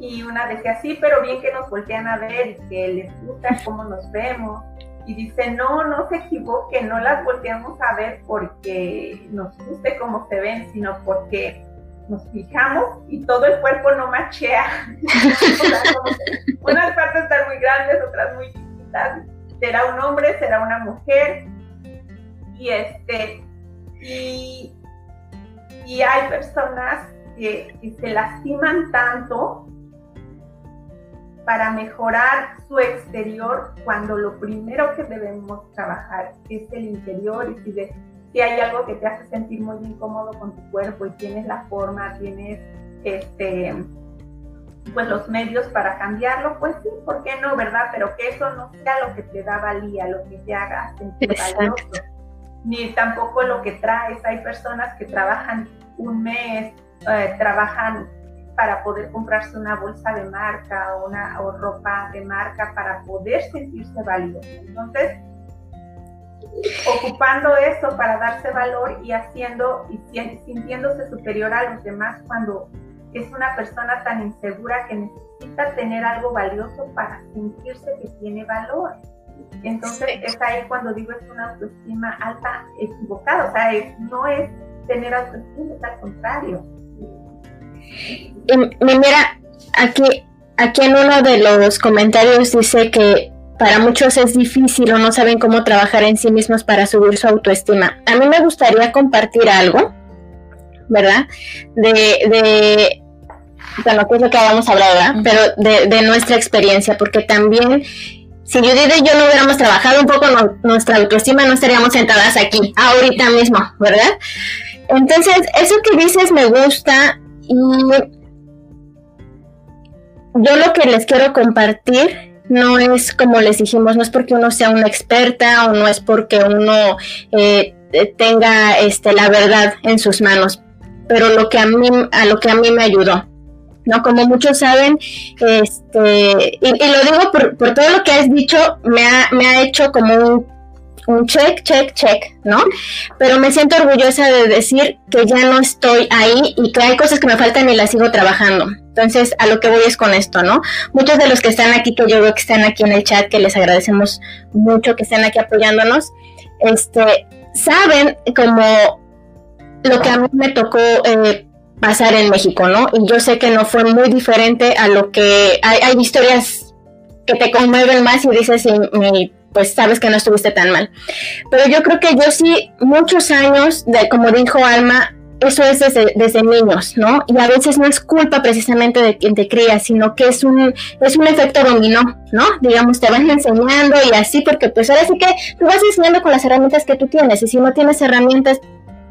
y una decía, sí, pero bien que nos voltean a ver y que les gusta cómo nos vemos. Y dice, no, no se equivoque, no las volteamos a ver porque nos guste cómo se ven, sino porque nos fijamos y todo el cuerpo no machea. unas partes están muy grandes, otras muy chiquitas. Será un hombre, será una mujer. Y este, y, y hay personas que, que se lastiman tanto para mejorar su exterior cuando lo primero que debemos trabajar es el interior y si, si hay algo que te hace sentir muy incómodo con tu cuerpo y tienes la forma, tienes este pues los medios para cambiarlo, pues sí, ¿por qué no, verdad? Pero que eso no sea lo que te da valía, lo que te haga sentir valioso, ni tampoco lo que traes. Hay personas que trabajan un mes, eh, trabajan para poder comprarse una bolsa de marca o, una, o ropa de marca para poder sentirse valioso. Entonces, ocupando eso para darse valor y haciendo y sintiéndose superior a los demás cuando es una persona tan insegura que necesita tener algo valioso para sentirse que tiene valor. Entonces es ahí cuando digo es una autoestima alta equivocada, o sea, no es tener autoestima, es al contrario mira, aquí aquí en uno de los comentarios dice que para muchos es difícil o no saben cómo trabajar en sí mismos para subir su autoestima. A mí me gustaría compartir algo, ¿verdad? De, de bueno, que es lo que habíamos hablado, ¿verdad? Pero de, de nuestra experiencia, porque también si Judith y yo no hubiéramos trabajado un poco nuestra autoestima, no estaríamos sentadas aquí, ahorita mismo, ¿verdad? Entonces, eso que dices me gusta yo lo que les quiero compartir no es como les dijimos, no es porque uno sea una experta o no es porque uno eh, tenga este, la verdad en sus manos, pero lo que a mí, a lo que a mí me ayudó. ¿no? Como muchos saben, este, y, lo digo por, por, todo lo que has dicho, me ha, me ha hecho como un, un, check, check, check, ¿no? Pero me siento orgullosa de decir que ya no estoy ahí y que hay cosas que me faltan y las sigo trabajando. Entonces, a lo que voy es con esto, ¿no? Muchos de los que están aquí, que yo veo que están aquí en el chat, que les agradecemos mucho que estén aquí apoyándonos, este, saben como lo que a mí me tocó eh, pasar en México, ¿no? Y yo sé que no fue muy diferente a lo que hay, hay historias que te conmueven más y dices, y, pues sabes que no estuviste tan mal. Pero yo creo que yo sí, muchos años, como dijo Alma, eso es desde, desde, niños, ¿no? Y a veces no es culpa precisamente de quien te cría, sino que es un, es un efecto dominó, ¿no? Digamos, te van enseñando y así, porque pues ahora sí que tú vas enseñando con las herramientas que tú tienes, y si no tienes herramientas,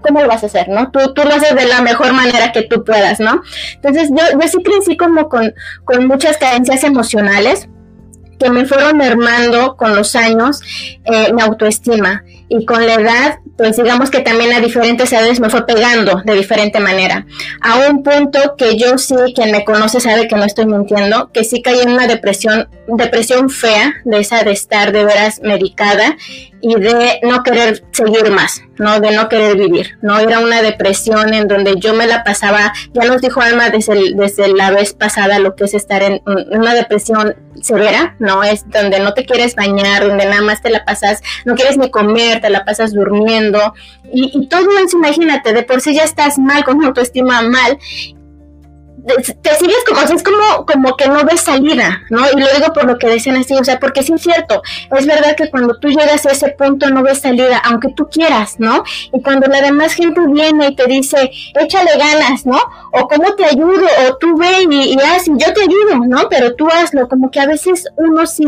¿cómo lo vas a hacer, no? Tú, tú lo haces de la mejor manera que tú puedas, ¿no? Entonces yo, yo sí crecí como con, con muchas carencias emocionales que me fueron mermando con los años eh, mi autoestima y con la edad, pues digamos que también a diferentes edades me fue pegando de diferente manera. A un punto que yo sí, quien me conoce sabe que no estoy mintiendo, que sí caí en una depresión, depresión fea, de esa de estar de veras medicada y de no querer seguir más, ¿no? De no querer vivir, ¿no? Era una depresión en donde yo me la pasaba, ya nos dijo Alma desde, desde la vez pasada lo que es estar en una depresión severa, ¿no? Es donde no te quieres bañar, donde nada más te la pasas, no quieres ni comer, te la pasas durmiendo y, y todo eso, imagínate, de por sí ya estás mal, con autoestima mal te sigues como, es como, como que no ves salida, ¿no? Y lo digo por lo que decían así, o sea, porque sí es cierto, es verdad que cuando tú llegas a ese punto no ves salida, aunque tú quieras, ¿no? Y cuando la demás gente viene y te dice, échale ganas, ¿no? O cómo te ayudo, o tú ve y, y haz, y yo te ayudo, ¿no? Pero tú hazlo, como que a veces uno sí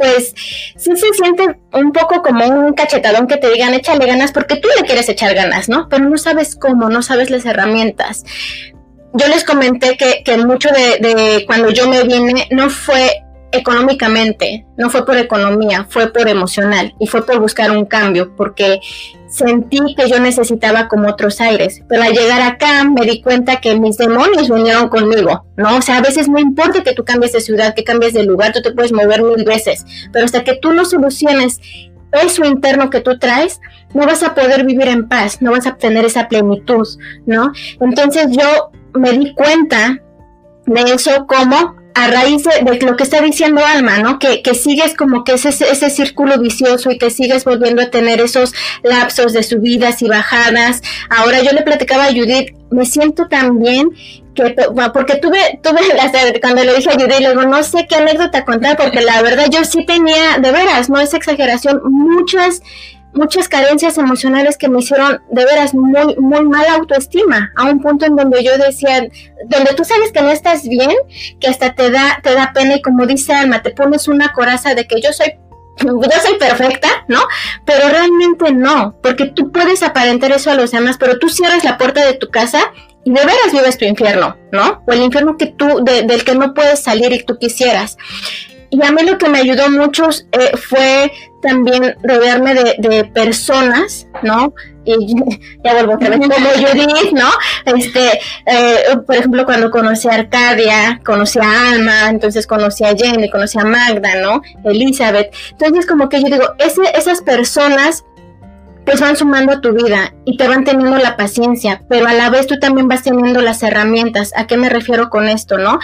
pues sí se siente un poco como un cachetadón que te digan échale ganas porque tú le quieres echar ganas, ¿no? Pero no sabes cómo, no sabes las herramientas yo les comenté que, que mucho de, cuando yo me vine no fue económicamente, no fue por economía, fue por emocional y fue por buscar un cambio, porque sentí que yo necesitaba como otros aires, pero al llegar acá me di cuenta que mis demonios vinieron conmigo, ¿no? O sea, a veces no importa que tú cambies de ciudad, que cambies de lugar, tú te puedes mover mil veces, pero hasta que tú no soluciones eso interno que tú traes, no vas a poder vivir en paz, no vas a obtener esa plenitud, ¿no? Entonces yo me di cuenta de eso como a raíz de, lo que está diciendo Alma, ¿no? Que, que sigues como que ese, ese círculo vicioso y que sigues volviendo a tener esos lapsos de subidas y bajadas. Ahora yo le platicaba a Judith, me siento tan bien que, porque tuve, tuve, cuando le dije a Judith, le digo, no sé qué anécdota contar, porque la verdad yo sí tenía, de veras, no es exageración, muchas muchas carencias emocionales que me hicieron de veras muy, muy mala autoestima, a un punto en donde yo decía, donde tú sabes que no estás bien, que hasta te da, te da pena y como dice Alma, te pones una coraza de que yo soy yo soy perfecta, ¿no? Pero realmente no, porque tú puedes aparentar eso a los demás, pero tú cierras la puerta de tu casa y de veras vives tu infierno, ¿no? O el infierno que tú, del que no puedes salir y tú quisieras. Y a mí lo que me ayudó mucho eh, fue también rodearme de, personas, ¿no? Y ya vuelvo otra vez como Judith, ¿no? Este, eh, por ejemplo, cuando conocí a Arcadia, conocí a Alma, entonces conocí a Jenny, conocí a Magda, ¿no? Elizabeth. Entonces, como que yo digo, ese, esas personas pues van sumando a tu vida y te van teniendo la paciencia, pero a la vez tú también vas teniendo las herramientas. ¿A qué me refiero con esto, no?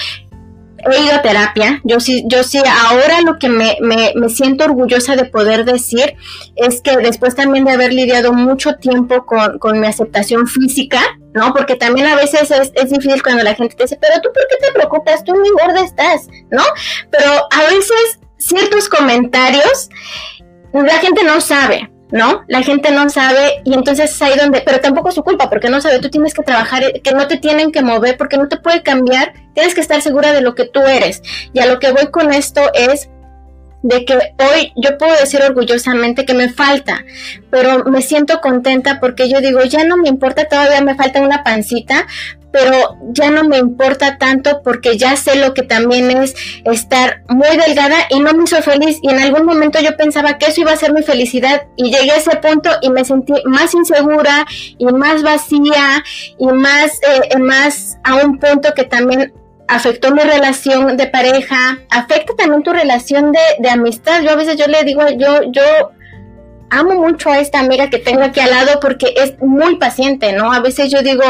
He ido a terapia, yo sí, yo sí, ahora lo que me, me, me, siento orgullosa de poder decir es que después también de haber lidiado mucho tiempo con, con mi aceptación física, ¿no? Porque también a veces es, es, difícil cuando la gente te dice, pero tú, ¿por qué te preocupas? Tú muy gorda estás, ¿no? Pero a veces ciertos comentarios, la gente no sabe, ¿no? La gente no sabe y entonces es ahí donde, pero tampoco es su culpa porque no sabe, tú tienes que trabajar, que no te tienen que mover porque no te puede cambiar, tienes que estar segura de lo que tú eres. Y a lo que voy con esto es de que hoy yo puedo decir orgullosamente que me falta, pero me siento contenta porque yo digo, ya no me importa, todavía me falta una pancita, pero ya no me importa tanto porque ya sé lo que también es estar muy delgada y no me hizo feliz y en algún momento yo pensaba que eso iba a ser mi felicidad y llegué a ese punto y me sentí más insegura y más vacía y más, eh, más a un punto que también afectó mi relación de pareja, afecta también tu relación de, de amistad. Yo a veces yo le digo, yo, yo amo mucho a esta amiga que tengo aquí al lado porque es muy paciente, ¿no? A veces yo digo,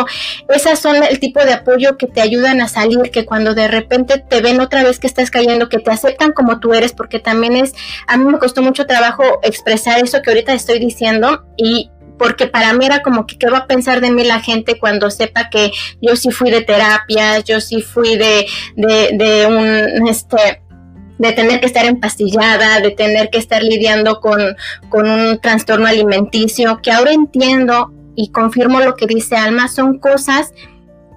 esas son el tipo de apoyo que te ayudan a salir, que cuando de repente te ven otra vez que estás cayendo, que te aceptan como tú eres, porque también es, a mí me costó mucho trabajo expresar eso que ahorita estoy diciendo y porque para mí era como que qué va a pensar de mí la gente cuando sepa que yo sí fui de terapia, yo sí fui de, de, de un, este, de tener que estar empastillada, de tener que estar lidiando con, con un trastorno alimenticio, que ahora entiendo y confirmo lo que dice Alma, son cosas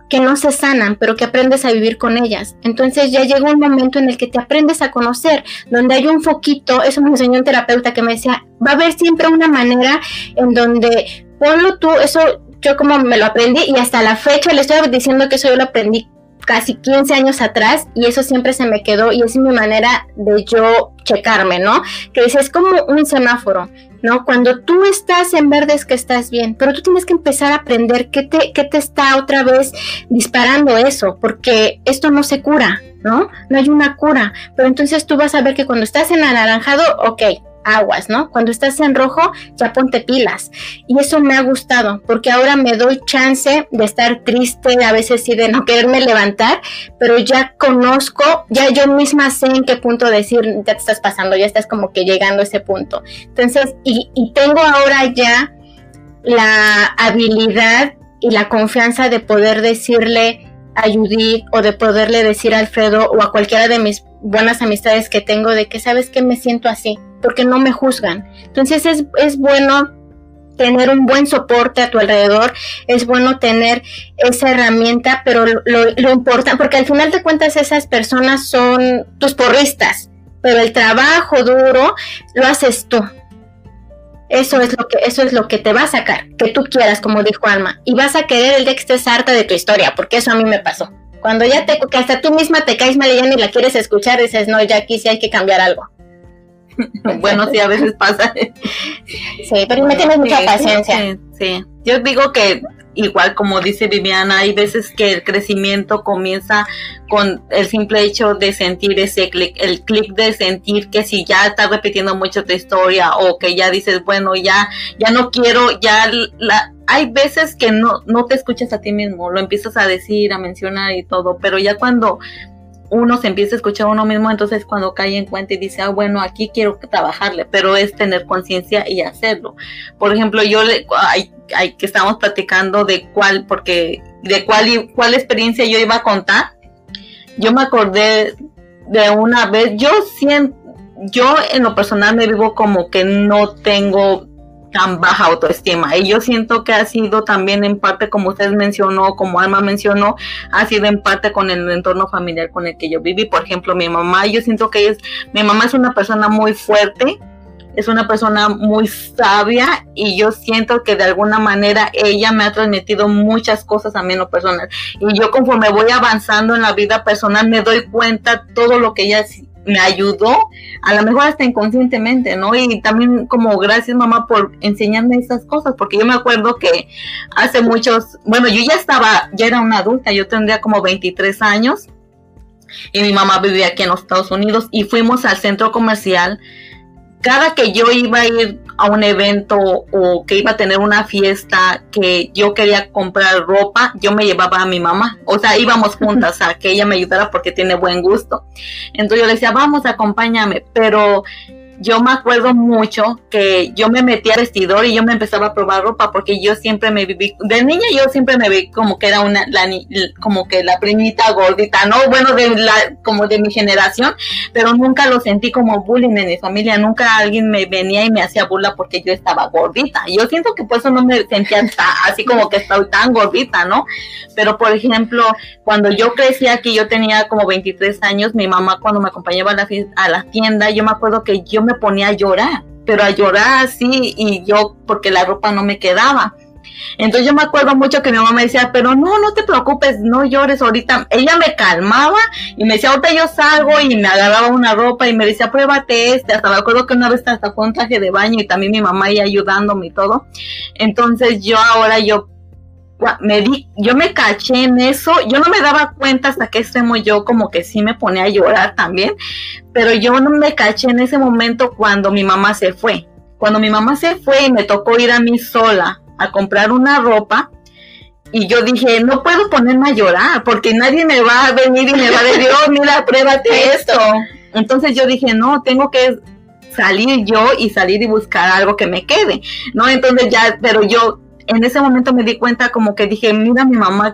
que no se sanan, pero que aprendes a vivir con ellas. Entonces ya llega un momento en el que te aprendes a conocer, donde hay un foquito, eso me enseñó un terapeuta que me decía, va a haber siempre una manera en donde ponlo tú, eso yo como me lo aprendí y hasta la fecha le estoy diciendo que eso yo lo aprendí casi 15 años atrás y eso siempre se me quedó y es mi manera de yo checarme, ¿no? Que dice, es como un semáforo, ¿no? Cuando tú estás en verde es que estás bien, pero tú tienes que empezar a aprender qué te, qué te está otra vez disparando eso, porque esto no se cura, ¿no? No hay una cura, pero entonces tú vas a ver que cuando estás en anaranjado, ok, aguas, ¿no? Cuando estás en rojo, ya ponte pilas. Y eso me ha gustado, porque ahora me doy chance de estar triste, a veces sí de no quererme levantar, pero ya conozco, ya yo misma sé en qué punto decir, ya te estás pasando, ya estás como que llegando a ese punto. Entonces, y, tengo ahora ya la habilidad y la confianza de poder decirle a Judith o de poderle decir a Alfredo o a cualquiera de mis buenas amistades que tengo de que sabes que me siento así, porque no me juzgan. Entonces es, es bueno tener un buen soporte a tu alrededor, es bueno tener esa herramienta, pero lo, lo importante, porque al final de cuentas esas personas son tus porristas, pero el trabajo duro lo haces tú. Eso es lo que, eso es lo que te va a sacar, que tú quieras, como dijo Alma, y vas a querer el día que estés harta de tu historia, porque eso a mí me pasó. Cuando ya te, que hasta tú misma te caes mal y ya ni la quieres escuchar, dices, no, ya aquí sí hay que cambiar algo. bueno, sí, a veces pasa. sí, pero me tienes mucha paciencia. Sí, yo digo que igual como dice Viviana, hay veces que el crecimiento comienza con el simple hecho de sentir ese clic, el clic de sentir que si ya estás repitiendo mucho tu historia o que ya dices, bueno, ya, ya no quiero, ya la, hay veces que no, no te escuchas a ti mismo, lo empiezas a decir, a mencionar y todo, pero ya cuando uno se empieza a escuchar a uno mismo, entonces cuando cae en cuenta y dice, ah, bueno, aquí quiero trabajarle, pero es tener conciencia y hacerlo. Por ejemplo, yo le, hay, hay, que estamos platicando de cuál, porque de cuál, cuál experiencia yo iba a contar. Yo me acordé de una vez, yo siento, yo en lo personal me vivo como que no tengo tan baja autoestima. Y yo siento que ha sido también en parte, como usted mencionó, como Alma mencionó, ha sido en parte con el entorno familiar con el que yo viví. Por ejemplo, mi mamá, yo siento que es, mi mamá es una persona muy fuerte, es una persona muy sabia y yo siento que de alguna manera ella me ha transmitido muchas cosas a mí en lo personal. Y yo conforme voy avanzando en la vida personal me doy cuenta todo lo que ella me ayudó, a lo mejor hasta inconscientemente, ¿no? Y también como gracias mamá por enseñarme esas cosas, porque yo me acuerdo que hace muchos, bueno, yo ya estaba, ya era una adulta, yo tendría como 23 años y mi mamá vivía aquí en los Estados Unidos y fuimos al centro comercial cada que yo iba a ir a un evento o que iba a tener una fiesta que yo quería comprar ropa, yo me llevaba a mi mamá. O sea, íbamos juntas a que ella me ayudara porque tiene buen gusto. Entonces yo le decía, vamos, acompáñame. Pero yo me acuerdo mucho que yo me metí al vestidor y yo me empezaba a probar ropa porque yo siempre me viví, de niña yo siempre me vi como que era una, la, como que la primita gordita, ¿no? Bueno, de la, como de mi generación, pero nunca lo sentí como bullying en mi familia, nunca alguien me venía y me hacía burla porque yo estaba gordita. Yo siento que por eso no me sentía así como que estaba tan gordita, ¿no? Pero por ejemplo, cuando yo crecí aquí, yo tenía como 23 años, mi mamá cuando me acompañaba a la, a la tienda, yo me acuerdo que yo me ponía a llorar, pero a llorar así y yo porque la ropa no me quedaba. Entonces yo me acuerdo mucho que mi mamá me decía, pero no, no te preocupes, no llores ahorita. Ella me calmaba y me decía, ahorita yo salgo y me agarraba una ropa y me decía, pruébate este. Hasta me acuerdo que una vez hasta fue un traje de baño y también mi mamá ahí ayudándome y todo. Entonces yo ahora yo me di, yo me caché en eso, yo no me daba cuenta hasta que extremo yo como que sí me ponía a llorar también, pero yo no me caché en ese momento cuando mi mamá se fue. Cuando mi mamá se fue y me tocó ir a mí sola a comprar una ropa, y yo dije, no puedo ponerme a llorar porque nadie me va a venir y me va a decir, oh, mira, pruébate esto. Entonces yo dije, no, tengo que salir yo y salir y buscar algo que me quede, ¿no? Entonces ya, pero yo en ese momento me di cuenta como que dije, mira mi mamá,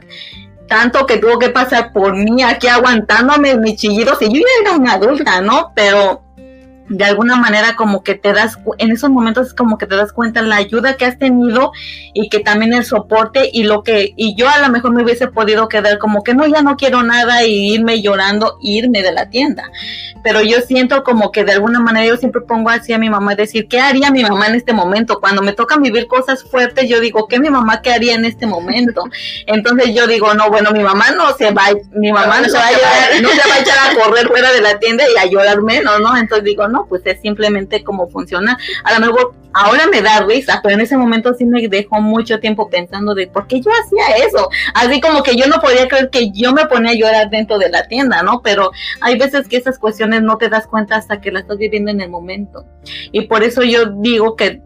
tanto que tuvo que pasar por mí aquí aguantándome mis chillidos y yo ya era una adulta, ¿no? Pero de alguna manera como que te das, en esos momentos es como que te das cuenta la ayuda que has tenido y que también el soporte y lo que, y yo a lo mejor me hubiese podido quedar como que no, ya no quiero nada y irme llorando, irme de la tienda. Pero yo siento como que de alguna manera yo siempre pongo así a mi mamá decir, ¿qué haría mi mamá en este momento? Cuando me toca vivir cosas fuertes, yo digo, ¿qué mi mamá qué haría en este momento? Entonces yo digo, no, bueno, mi mamá no se va, mi mamá no, se, va a, no se va a echar a correr fuera de la tienda y a llorar menos, ¿no? Entonces digo, no, pues es simplemente como funciona. A lo mejor ahora me da risa, pero en ese momento sí me dejó mucho tiempo pensando de por qué yo hacía eso. Así como que yo no podía creer que yo me ponía a llorar dentro de la tienda, ¿no? Pero hay veces que esas cuestiones no te das cuenta hasta que las estás viviendo en el momento. Y por eso yo digo que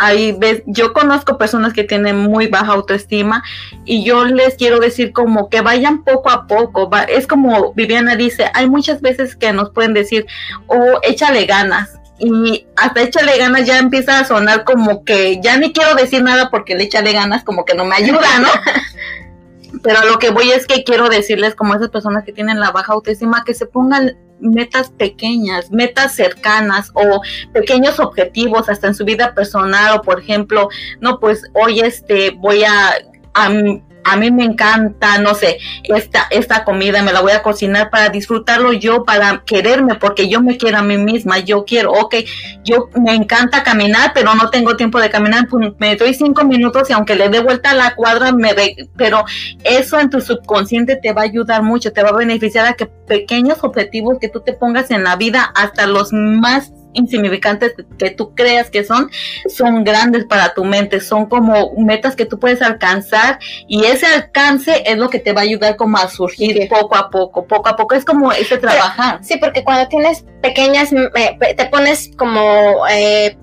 hay ves, yo conozco personas que tienen muy baja autoestima y yo les quiero decir como que vayan poco a poco. es como Viviana dice, hay muchas veces que nos pueden decir, oh, échale ganas. Y hasta échale ganas ya empieza a sonar como que ya ni quiero decir nada porque le échale ganas como que no me ayuda, ¿no? Pero lo que voy es que quiero decirles como esas personas que tienen la baja autoestima que se pongan metas pequeñas, metas cercanas o pequeños objetivos hasta en su vida personal o por ejemplo, no pues hoy este voy a, a a mí me encanta, no sé, esta, esta comida me la voy a cocinar para disfrutarlo yo, para quererme, porque yo me quiero a mí misma, yo quiero, ok, yo me encanta caminar, pero no tengo tiempo de caminar, pues, me doy cinco minutos y aunque le dé vuelta a la cuadra, me pero eso en tu subconsciente te va a ayudar mucho, te va a beneficiar a que pequeños objetivos que tú te pongas en la vida, hasta los más insignificantes que tú creas que son, son grandes para tu mente, son como metas que tú puedes alcanzar y ese alcance es lo que te va a ayudar como a surgir poco a poco, poco a poco, es como ese trabajar. sí, porque cuando tienes pequeñas, te pones como... Eh,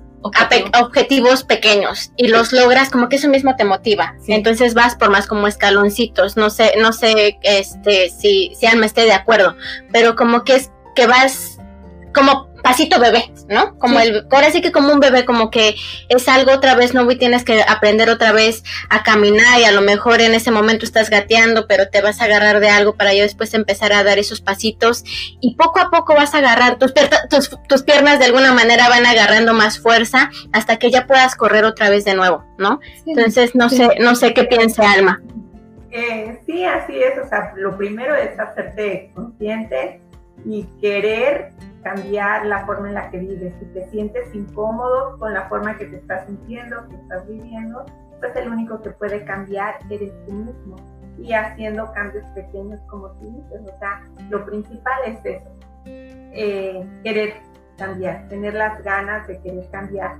objetivos pequeños y los logras como que eso mismo te motiva. Entonces vas por más como escaloncitos no sé no sé este si si Alma esté de acuerdo pero como que es que vas como pasito bebé, ¿no? Como el, ahora sí que como un bebé, como que es algo otra vez nuevo y tienes que aprender otra vez a caminar y a lo mejor en ese momento estás gateando, pero te vas a agarrar de algo para yo después empezar a dar esos pasitos y poco a poco vas a agarrar, tus, tus, piernas de alguna manera van agarrando más fuerza hasta que ya puedas correr otra vez de nuevo, ¿no? Entonces, no sé, no sé qué piense Alma. Eh, sí, así es, o sea, lo primero es hacerte consciente y querer cambiar la forma en la que vives. Si te sientes incómodo con la forma que te estás sintiendo, que estás viviendo, pues el único que puede cambiar eres tú mismo y haciendo cambios pequeños como tú dices. O sea, lo principal es eso, eh, querer cambiar, tener las ganas de querer cambiar.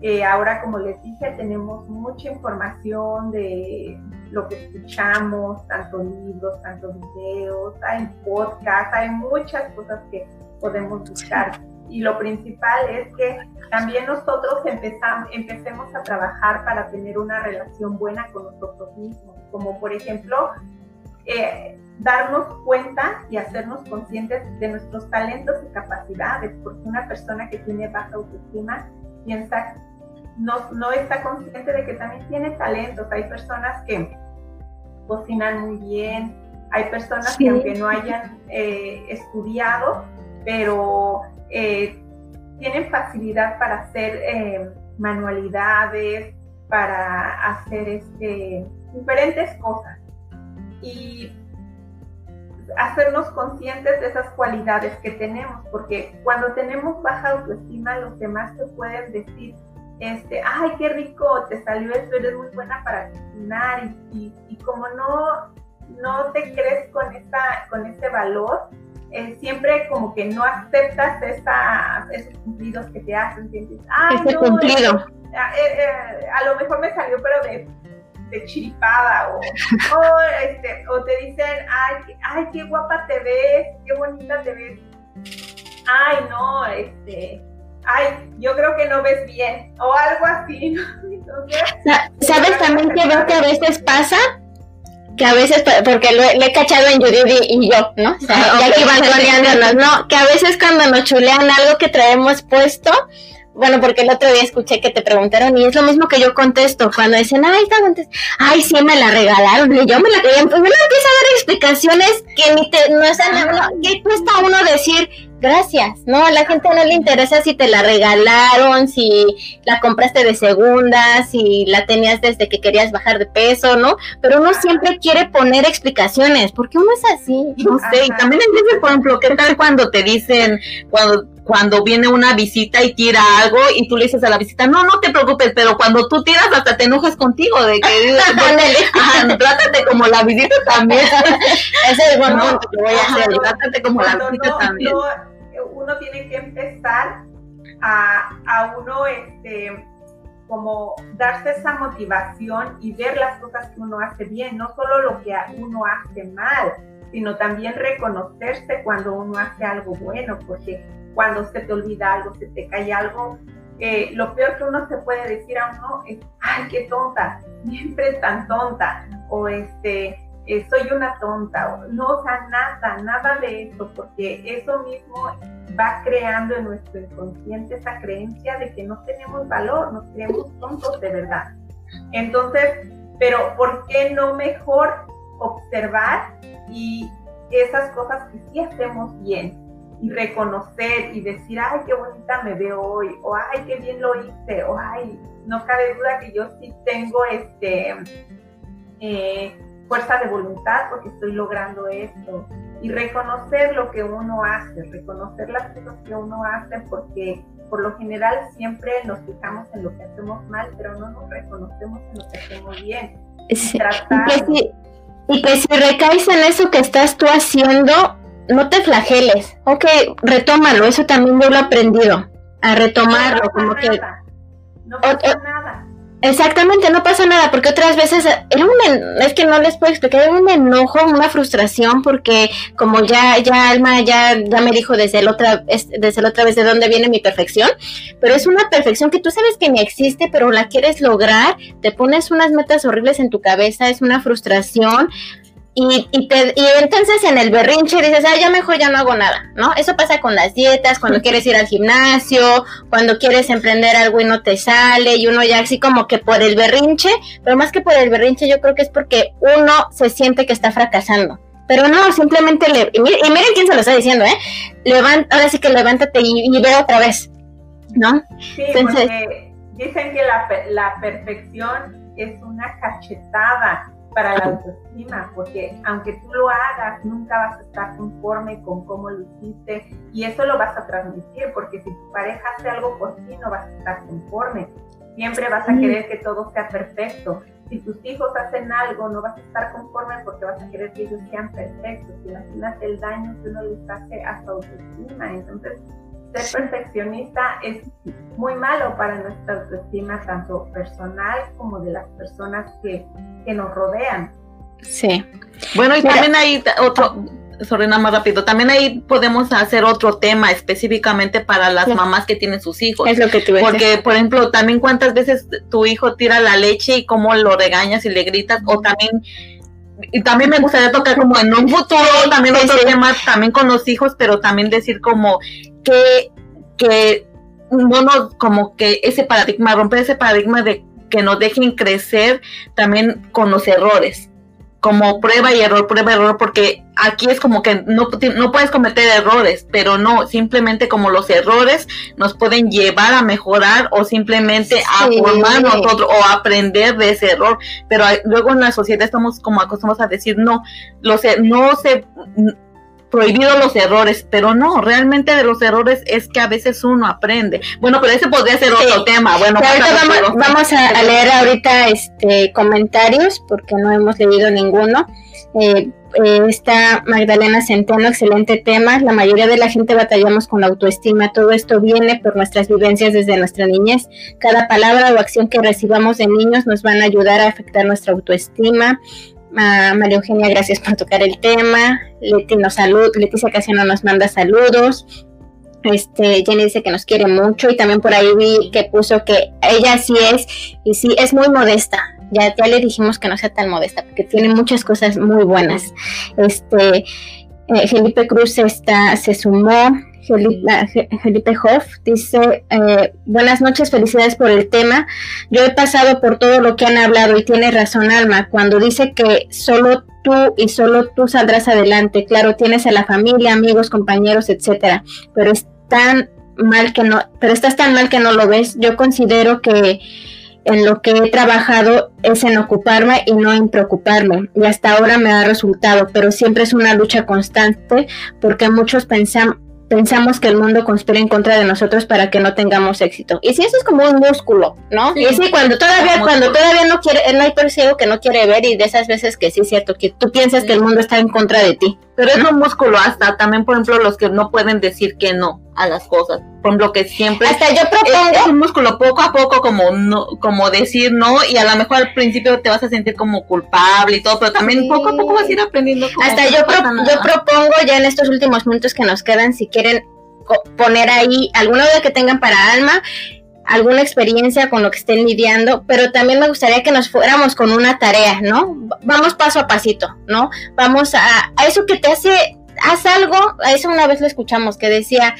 Eh, ahora, como les dije, tenemos mucha información de lo que escuchamos, tanto libros, tanto videos, hay podcasts, hay muchas cosas que podemos buscar. y lo principal es que también nosotros empezamos, empecemos a trabajar para tener una relación buena con nosotros mismos, como por ejemplo eh, darnos cuenta y hacernos conscientes de nuestros talentos y capacidades, porque una persona que tiene baja autoestima piensa, no, no está consciente de que también tiene talentos. Hay personas que cocinan muy bien, hay personas que aunque no hayan eh, estudiado, pero eh, tienen facilidad para hacer eh, manualidades, para hacer este, diferentes cosas. Y hacernos conscientes de esas cualidades que tenemos, porque cuando tenemos baja autoestima, los demás te pueden decir, este, ay, qué rico, te salió esto, eres muy buena para cocinar, y, y, como no, no te crees con, esta, con este valor, eh, siempre como que no aceptas esos cumplidos que te hacen, sientes, ay, no, cumplido. Eh, eh, a lo mejor me salió, pero de, de chiripada, o, o, este, o te dicen, ay, ay, qué guapa te ves, qué bonita te ves. Ay, no, este, ay, yo creo que no ves bien, o algo así, ¿no? Entonces, ¿Sabes también que veo que a veces pasa? Que a veces, porque lo, he cachado en Judy y yo, ¿no? O sea, ya que van ¿no? Que a veces cuando nos chulean algo que traemos puesto, bueno, porque el otro día escuché que te preguntaron y es lo mismo que yo contesto cuando dicen, ay, ay, sí me la regalaron y yo me la creí, pues me empieza a dar explicaciones que ni te, no es nada, ¿qué cuesta uno decir gracias? No, a la gente no le interesa si te la regalaron, si la compraste de segunda, si la tenías desde que querías bajar de peso, ¿no? Pero uno siempre quiere poner explicaciones, porque uno es así. No sé, y también entiendes, por ejemplo, ¿qué tal cuando te dicen, cuando cuando viene una visita y tira algo y tú le dices a la visita, no, no te preocupes, pero cuando tú tiras hasta te enojas contigo de que ajá, trátate como la visita también. Ese es el buen punto que voy a hacer, trátate como la visita también. uno tiene que empezar a, a uno este como darse esa motivación y ver las cosas que uno hace bien, no solo lo que uno hace mal, sino también reconocerse cuando uno hace algo bueno, porque cuando se te olvida algo, se te cae algo, lo peor que uno se puede decir a uno es, ay, qué tonta, siempre es tan tonta, o este, eh, soy una tonta, no, o sea, nada, nada de eso, porque eso mismo va creando en nuestro inconsciente esa creencia de que no tenemos valor, nos creemos tontos de verdad. Entonces, pero ¿por qué no mejor observar y esas cosas que sí hacemos bien? Y reconocer y decir, ay, qué bonita me veo hoy, o ay, qué bien lo hice, o ay, no cabe duda que yo sí tengo este eh, fuerza de voluntad porque estoy logrando esto. Y reconocer lo que uno hace, reconocer las cosas que uno hace, porque por lo general siempre nos fijamos en lo que hacemos mal, pero no nos reconocemos en lo que hacemos bien. Sí. y que si recaes en eso que estás tú haciendo, no te flageles. Ok, retómalo, eso también yo lo he aprendido. A retomarlo, no como que. No pasa nada. Exactamente, no pasa nada, porque otras veces era un, es que no les puedo explicar, era un enojo, una frustración, porque como ya, ya Alma ya, ya me dijo desde la otra, desde la otra vez de dónde viene mi perfección, pero es una perfección que tú sabes que ni existe, pero la quieres lograr, te pones unas metas horribles en tu cabeza, es una frustración, y, y, te, y entonces en el berrinche dices, ah, ya mejor ya no hago nada, ¿no? Eso pasa con las dietas, cuando quieres ir al gimnasio, cuando quieres emprender algo y no te sale, y uno ya así como que por el berrinche, pero más que por el berrinche yo creo que es porque uno se siente que está fracasando. Pero no, simplemente le... Y miren, quién se lo está diciendo, ¿eh? Levanta, ahora sí que levántate y, ve otra vez, ¿no? Sí, entonces, porque dicen que la, la perfección es una cachetada para la autoestima, porque aunque tú lo hagas, nunca vas a estar conforme con cómo lo hiciste y eso lo vas a transmitir, porque si tu pareja hace algo por ti, no vas a estar conforme. Siempre vas a querer que todo sea perfecto. Si tus hijos hacen algo, no vas a estar conforme porque vas a querer que ellos sean perfectos. Imagínate el daño que uno les hace a su autoestima. Entonces, ser perfeccionista es muy malo para nuestra autoestima, tanto personal como de las personas que, que nos rodean. Sí. Bueno, y también hay otro, Sorena, más rápido. También ahí podemos hacer otro tema específicamente para las mamás que tienen sus hijos. Es lo que tú Porque, por ejemplo, también cuántas veces tu hijo tira la leche y cómo lo regañas y le gritas, o también y también me gustaría tocar como en un futuro también otro tema también con los hijos pero también decir como que que no nos como que ese paradigma romper ese paradigma de que nos dejen crecer también con los errores. Como prueba y error, prueba y error, porque aquí es como que no, no puedes cometer errores, pero no, simplemente como los errores nos pueden llevar a mejorar o simplemente a formar nosotros o aprender de ese error, pero luego en la sociedad estamos como acostumbrados a decir no, los, e, no se prohibido los errores, pero no, realmente de los errores es que a veces uno aprende. Bueno, pero ese podría ser otro tema. Bueno, vamos, a, leer ahorita este comentarios porque no hemos leído ninguno. Eh, eh, está Magdalena Centeno, excelente tema. La mayoría de la gente batallamos con la autoestima. Todo esto viene por nuestras vivencias desde nuestra niñez. Cada palabra o acción que recibamos de niños nos van a ayudar a afectar nuestra autoestima. María Eugenia, gracias por tocar el tema. Leti nos salud, Leticia Casiano nos manda saludos. Este, Jenny dice que nos quiere mucho y también por ahí vi que puso que ella sí es y sí es muy modesta. Ya, ya le dijimos que no sea tan modesta porque tiene muchas cosas muy buenas. Este, eh, Felipe Cruz está, se sumó. Felipe, Hoff dice, eh, buenas noches, felicidades por el tema. Yo he pasado por todo lo que han hablado y tiene razón Alma cuando dice que solo tú y solo tú saldrás adelante. Claro, tienes a la familia, amigos, compañeros, etcétera, pero es tan mal que no, pero estás tan mal que no lo ves. Yo considero que en lo que he trabajado es en ocuparme y no en preocuparme. Y hasta ahora me ha resultado, pero siempre es una lucha constante porque muchos pensamos pensamos que el mundo conspira en contra de nosotros para que no tengamos éxito. Y si eso es como un músculo, ¿no? y si cuando todavía, cuando todavía no quiere, no hay percibo que no quiere ver y de esas veces que sí es cierto, que tú piensas que el mundo está en contra de ti. Pero es un músculo hasta también, por ejemplo, los que no pueden decir que no a las cosas. Por ejemplo, que siempre... Hasta yo propongo... Es, un músculo poco a poco como no, como decir no y a lo mejor al principio te vas a sentir como culpable y todo, pero también poco a poco vas a ir aprendiendo. Hasta yo, yo propongo ya en estos últimos minutos que nos quedan, si quieren poner ahí alguna duda que tengan para Alma, alguna experiencia con lo que estén lidiando, pero también me gustaría que nos fuéramos con una tarea, ¿no? Vamos paso a pasito, ¿no? Vamos a, a eso que te hace, haz algo, a eso una vez lo escuchamos, que decía,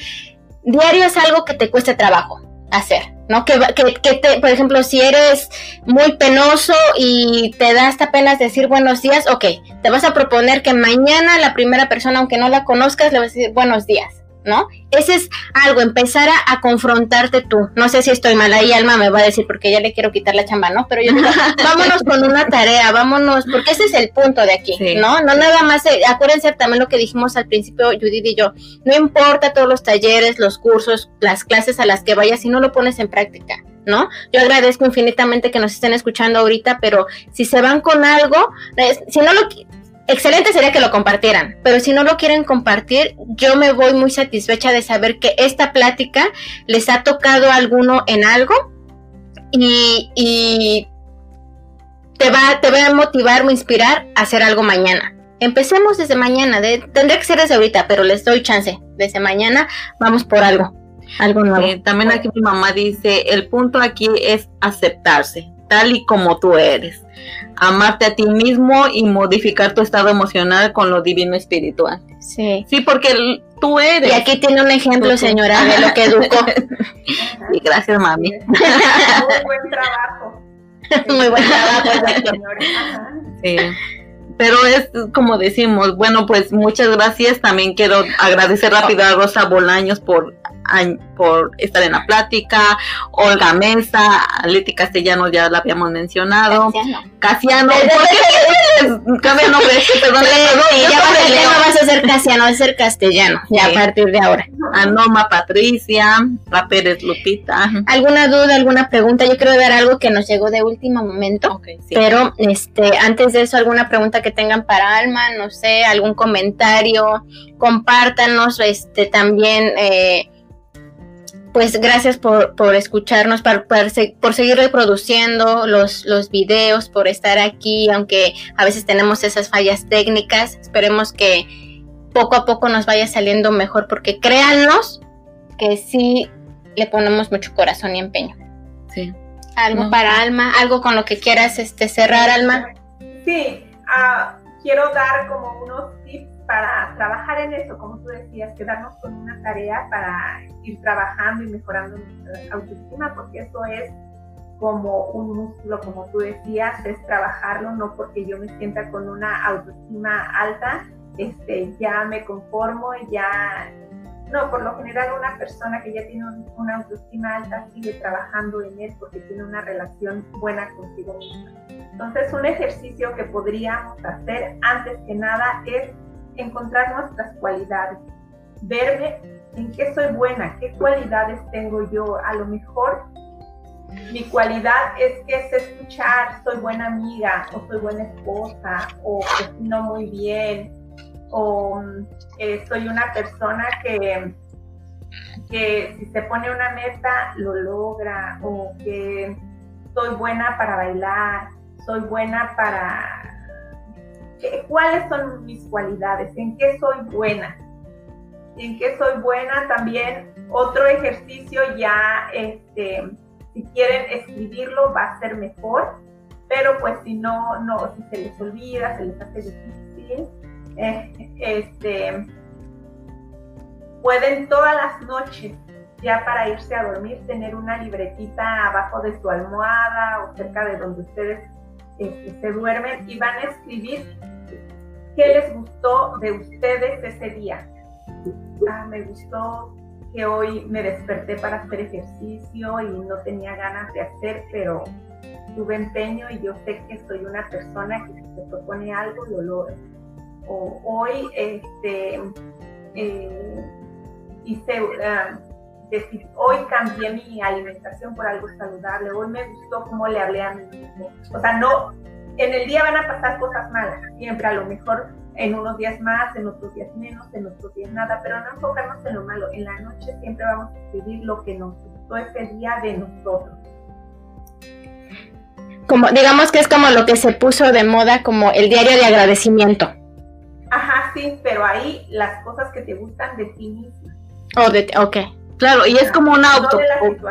diario es algo que te cueste trabajo hacer, ¿no? Que, que, que te, por ejemplo, si eres muy penoso y te da hasta penas decir buenos días, ok, te vas a proponer que mañana la primera persona, aunque no la conozcas, le vas a decir buenos días. ¿No? Ese es algo, empezar a, confrontarte tú. No sé si estoy mal ahí, Alma me va a decir porque ya le quiero quitar la chamba, ¿no? Pero yo digo, vámonos con una tarea, vámonos, porque ese es el punto de aquí, ¿no? No nada más, eh, acuérdense también lo que dijimos al principio, Judith y yo, no importa todos los talleres, los cursos, las clases a las que vayas, si no lo pones en práctica. ¿No? Yo agradezco infinitamente que nos estén escuchando ahorita, pero si se van con algo, si no lo excelente sería que lo compartieran, pero si no lo quieren compartir, yo me voy muy satisfecha de saber que esta plática les ha tocado a alguno en algo y, te, va, te va a motivar o inspirar a hacer algo mañana. Empecemos desde mañana, de, tendría que ser desde ahorita, pero les doy chance. Desde mañana vamos por algo, algo nuevo. Eh, también aquí mi mamá dice, el punto aquí es aceptarse, tal y como tú eres amarte a ti mismo y modificar tu estado emocional con lo divino espiritual. Sí. Sí, porque tú eres. Y aquí tiene un ejemplo, señora, de lo que educó. y gracias, mami. Muy buen trabajo. Muy buen trabajo, Sí. Pero es como decimos, bueno, pues muchas gracias. También quiero agradecer rápido a Rosa Bolaños por por estar en la plática, Olga Mesa, Leti Castellano ya la habíamos mencionado, Casiano, cambia nombre, perdón, ya no vas a ser Casiano, vas a ser Castellano, ya a partir de ahora. Anoma Patricia, Pérez Lupita. ¿Alguna duda, alguna pregunta? Yo quiero dar algo que nos llegó de último momento, pero este antes de eso, alguna pregunta que tengan para Alma, no sé, algún comentario, compártanos este también eh, pues gracias por, por escucharnos, por, por, seguir reproduciendo los, los videos, por estar aquí, aunque a veces tenemos esas fallas técnicas. Esperemos que, poco a poco nos vaya saliendo mejor, porque créannos que sí le ponemos mucho corazón y empeño. Sí. Algo para Alma, algo con lo que quieras este, cerrar, Alma. Sí, uh, quiero dar como unos tips para trabajar en eso, como tú decías, quedarnos con una tarea para ir trabajando y mejorando nuestra autoestima, porque eso es como un músculo, como tú decías, es trabajarlo, no porque yo me sienta con una autoestima alta, este, ya me conformo, ya... No, por lo general una persona que ya tiene una autoestima alta sigue trabajando en él porque tiene una relación buena consigo misma. Entonces, un ejercicio que podríamos hacer antes que nada es encontrar nuestras cualidades, verme en qué soy buena, qué cualidades tengo yo. A lo mejor mi cualidad es que sé escuchar, soy buena amiga, o soy buena esposa, o cocino muy bien, o eh, soy una persona que, que si se pone una meta lo logra, o que soy buena para bailar, soy buena para... ¿Cuáles son mis cualidades? ¿En qué soy buena? ¿En qué soy buena? También otro ejercicio ya, este, si quieren escribirlo va a ser mejor, pero pues si no, no, si se les olvida, se les hace difícil, eh, este, pueden todas las noches ya para irse a dormir tener una libretita abajo de su almohada o cerca de donde ustedes este, se duermen y van a escribir qué les gustó de ustedes ese día. Ah, me gustó que hoy me desperté para hacer ejercicio y no tenía ganas de hacer, pero tuve empeño y yo sé que soy una persona que se propone algo lo logra. O hoy este, eh, hice, uh, decir, hoy cambié mi alimentación por algo saludable, hoy me gustó cómo le hablé a mi hijo. O sea, no, en el día van a pasar cosas malas, siempre a lo mejor en unos días más, en otros días menos, en otros días nada, pero no enfocarnos en lo malo. En la noche siempre vamos a escribir lo que nos gustó ese día de nosotros. Como, digamos que es como lo que se puso de moda como el diario de agradecimiento. Ajá, sí, pero ahí las cosas que te gustan de ti misma. Oh, de, ok. Claro, y es como una auto,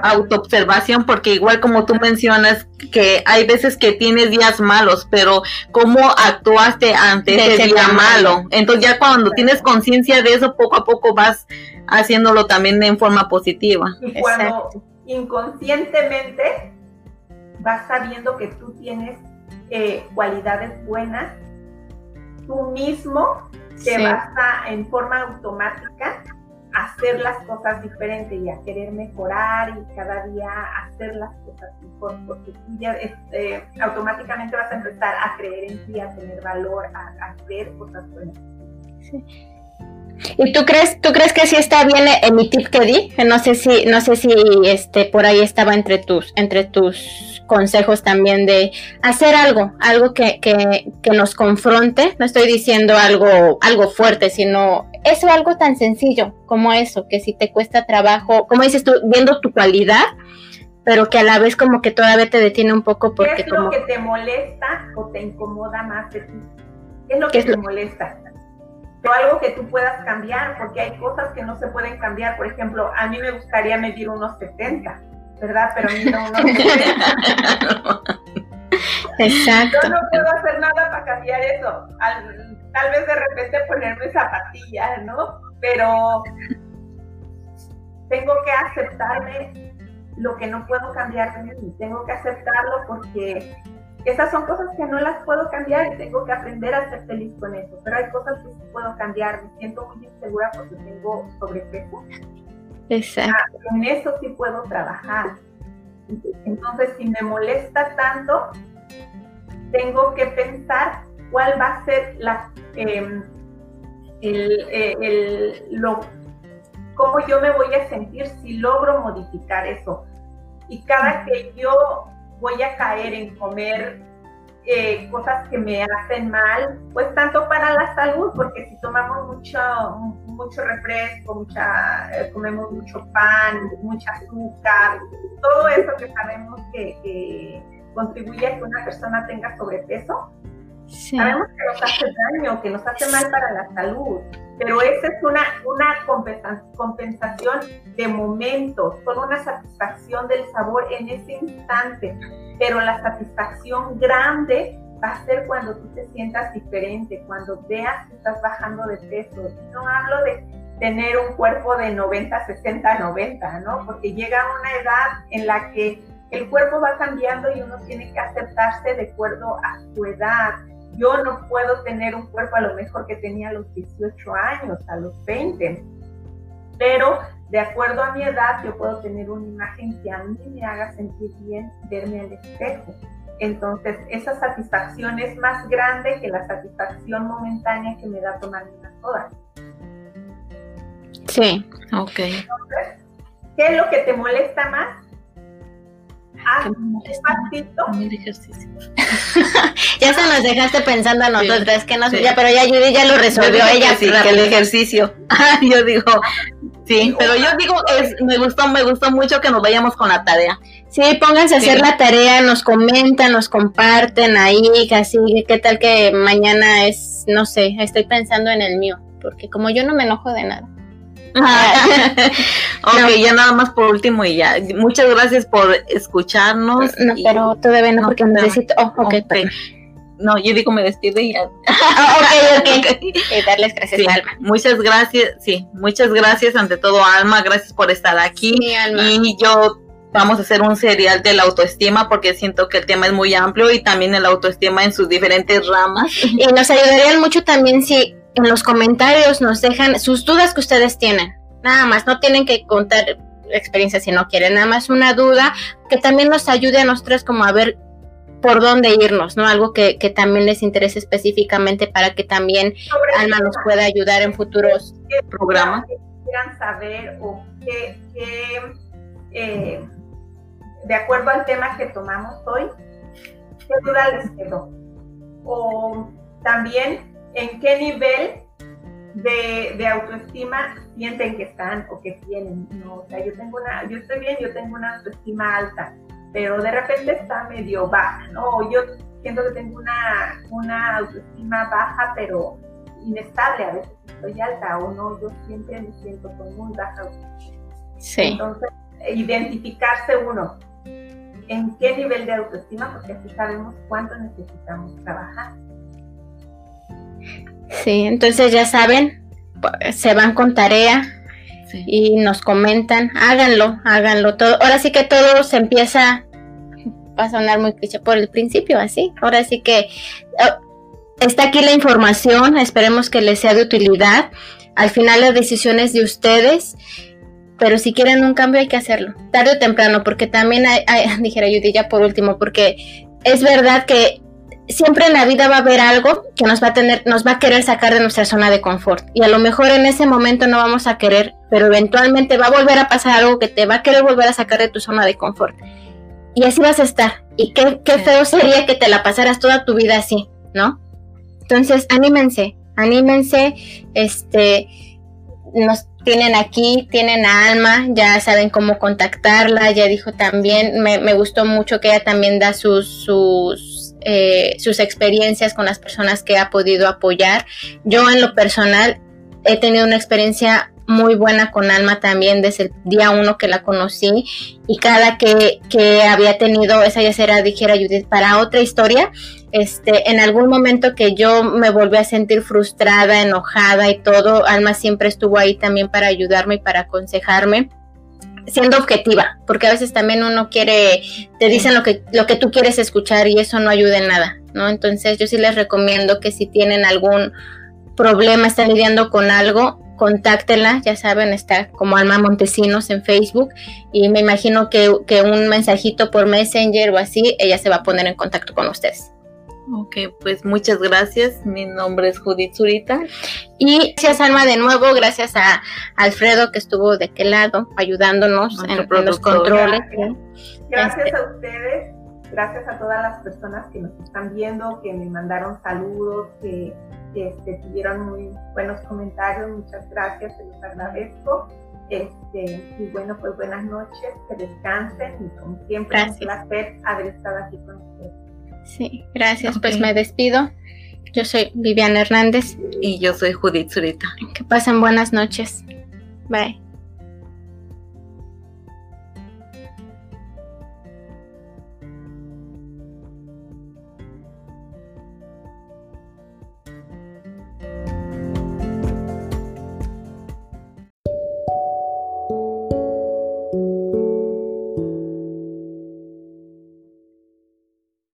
autoobservación, porque igual como tú mencionas que hay veces que tienes días malos, pero cómo actuaste ante ese día malo. Entonces ya cuando tienes conciencia de eso, poco a poco vas haciéndolo también en forma positiva. Y cuando inconscientemente vas sabiendo que tú tienes eh, cualidades buenas, tú mismo te vas a, en forma automática hacer las cosas diferentes y a querer mejorar y cada día hacer las cosas mejor, porque tú ya este, automáticamente vas a empezar a creer en ti, a tener valor, a, hacer cosas buenas. ¿Y tú crees, tú crees que sí está bien en mi tip que di? No sé si, no sé si este por ahí estaba entre tus, entre tus consejos también de hacer algo, algo que, que, que nos confronte. No estoy diciendo algo, algo fuerte, sino eso algo tan sencillo como eso, que si te cuesta trabajo, como dices tú, viendo tu cualidad, pero que a la vez como que todavía te detiene un poco porque ¿Qué es lo que te molesta o te incomoda más de ti? ¿Qué es lo que te molesta? O algo que tú puedas cambiar, porque hay cosas que no se pueden cambiar. Por ejemplo, a mí me gustaría medir unos 70, ¿verdad? Pero mido unos 70. Exacto. Yo no puedo hacer nada para cambiar eso. Tal vez de repente ponerme zapatillas, ¿no? Pero tengo que aceptarme lo que no puedo cambiar de mí. Tengo que aceptarlo porque esas son cosas que no las puedo cambiar y tengo que aprender a ser feliz con eso. Pero hay cosas que sí puedo cambiar. Me siento muy insegura porque tengo sobrepeso. Exacto. Ah, en eso sí puedo trabajar. Entonces, si me molesta tanto, tengo que pensar cuál va a ser la, em, eh, el, lo, cómo yo me voy a sentir si logro modificar eso. Y cada que yo voy a caer en comer eh, cosas que me hacen mal, pues tanto para la salud, porque si tomamos mucho, mucho refresco, mucha, eh, comemos mucho pan, mucha azúcar, todo eso que sabemos que, contribuye a que una persona tenga sobrepeso, sabemos que nos hace daño, que nos hace mal para la salud. pero esa es una, una compensación de momento, solo una satisfacción del sabor en ese instante, pero la satisfacción grande va a ser cuando tú te sientas diferente, cuando veas que estás bajando de peso. No hablo de tener un cuerpo de 90, 60, 90, ¿no? Porque llega una edad en la que el cuerpo va cambiando y uno tiene que aceptarse de acuerdo a su edad. Yo no puedo tener un cuerpo a lo mejor que tenía a los 18 años, a los 20, pero de acuerdo a mi edad yo puedo tener una imagen que a mí me haga sentir bien verme al espejo. Entonces, esa satisfacción es más grande que la satisfacción momentánea que me da tomar una soda. Sí, ok. Entonces, ¿qué es lo que te molesta más? El ejercicio. ya se nos dejaste pensando a nosotras, que no ya, pero ya Judy ya lo resolvió ella. Sí, que el ejercicio. yo digo, sí, pero yo digo, es, me gustó, me gustó mucho que nos vayamos con la tarea. Sí, pónganse a hacer la tarea, nos comentan, nos comparten ahí, así, qué tal que mañana es, no sé, estoy pensando en el mío, porque como yo no me enojo de nada. ok, ya nada más por último y ya. Muchas gracias por escucharnos. No, pero todavía no, porque necesito. Oh, okay, No, yo digo me despido y ya. Ah, ok, ok. darles gracias, Alma. Muchas gracias, sí, muchas gracias ante todo, Alma. Gracias por estar aquí. Y yo vamos a hacer un serial de la autoestima porque siento que el tema es muy amplio y también el autoestima en sus diferentes ramas. Y nos ayudarían mucho también si en los comentarios nos dejan sus dudas que ustedes tienen. Nada más, no tienen que contar experiencias si no quieren, nada más una duda que también nos ayude a nosotros como a ver por dónde irnos, ¿no? Algo que, también les interese específicamente para que también Alma nos pueda ayudar en futuros programas. quieran saber o que, eh, de acuerdo al tema que tomamos hoy, qué duda les quedó. O también en qué nivel de, autoestima sienten que están o que tienen. No, o sea, yo tengo una, yo estoy bien, yo tengo una autoestima alta, pero de repente está medio baja, ¿no? Yo siento que tengo una, una autoestima baja, pero inestable, a veces estoy alta o no, yo siempre me siento con muy baja autoestima. Sí. Entonces, identificarse uno en qué nivel de autoestima, porque así sabemos cuánto necesitamos trabajar. Sí, entonces ya saben, se van con tarea y nos comentan, háganlo, háganlo todo. Ahora sí que todo se empieza, va a sonar muy cliché por el principio, así. Ahora sí que oh, está aquí la información, esperemos que les sea de utilidad. Al final las decisiones de ustedes, pero si quieren un cambio hay que hacerlo, tarde o temprano, porque también hay, dijera Judy ya por último, porque es verdad que siempre en la vida va a haber algo que nos va a tener, nos va a querer sacar de nuestra zona de confort. Y a lo mejor en ese momento no vamos a querer, pero eventualmente va a volver a pasar algo que te va a querer volver a sacar de tu zona de confort. Y así vas a estar. Y qué, qué feo sería que te la pasaras toda tu vida así, ¿no? Entonces, anímense, anímense, este, nos tienen aquí, tienen a Alma, ya saben cómo contactarla, ya dijo también, me, me gustó mucho que ella también da sus, sus eh, sus experiencias con las personas que ha podido apoyar. Yo en lo personal he tenido una experiencia muy buena con Alma también desde el día uno que la conocí y cada que, que había tenido esa ya será dijera Judith para otra historia este en algún momento que yo me volví a sentir frustrada enojada y todo Alma siempre estuvo ahí también para ayudarme y para aconsejarme siendo objetiva, porque a veces también uno quiere, te dicen lo que, lo que tú quieres escuchar y eso no ayuda en nada, ¿no? Entonces yo sí les recomiendo que si tienen algún problema, están lidiando con algo, contáctela, ya saben, está como Alma Montesinos en Facebook y me imagino que, que un mensajito por Messenger o así, ella se va a poner en contacto con ustedes. Ok, pues muchas gracias. Mi nombre es Judith Zurita. Y gracias, Alma, de nuevo. Gracias a Alfredo que estuvo de aquel lado ayudándonos en, los controles. Gracias, este. a ustedes. Gracias a todas las personas que nos están viendo, que me mandaron saludos, que, este, tuvieron muy buenos comentarios. Muchas gracias, se los agradezco. Este, y bueno, pues buenas noches, que descansen y como siempre, es un placer haber estado aquí con ustedes. Sí, gracias. Pues me despido. Yo soy Viviana Hernández. Y yo soy Judith Zurita. Que pasen buenas noches. Bye.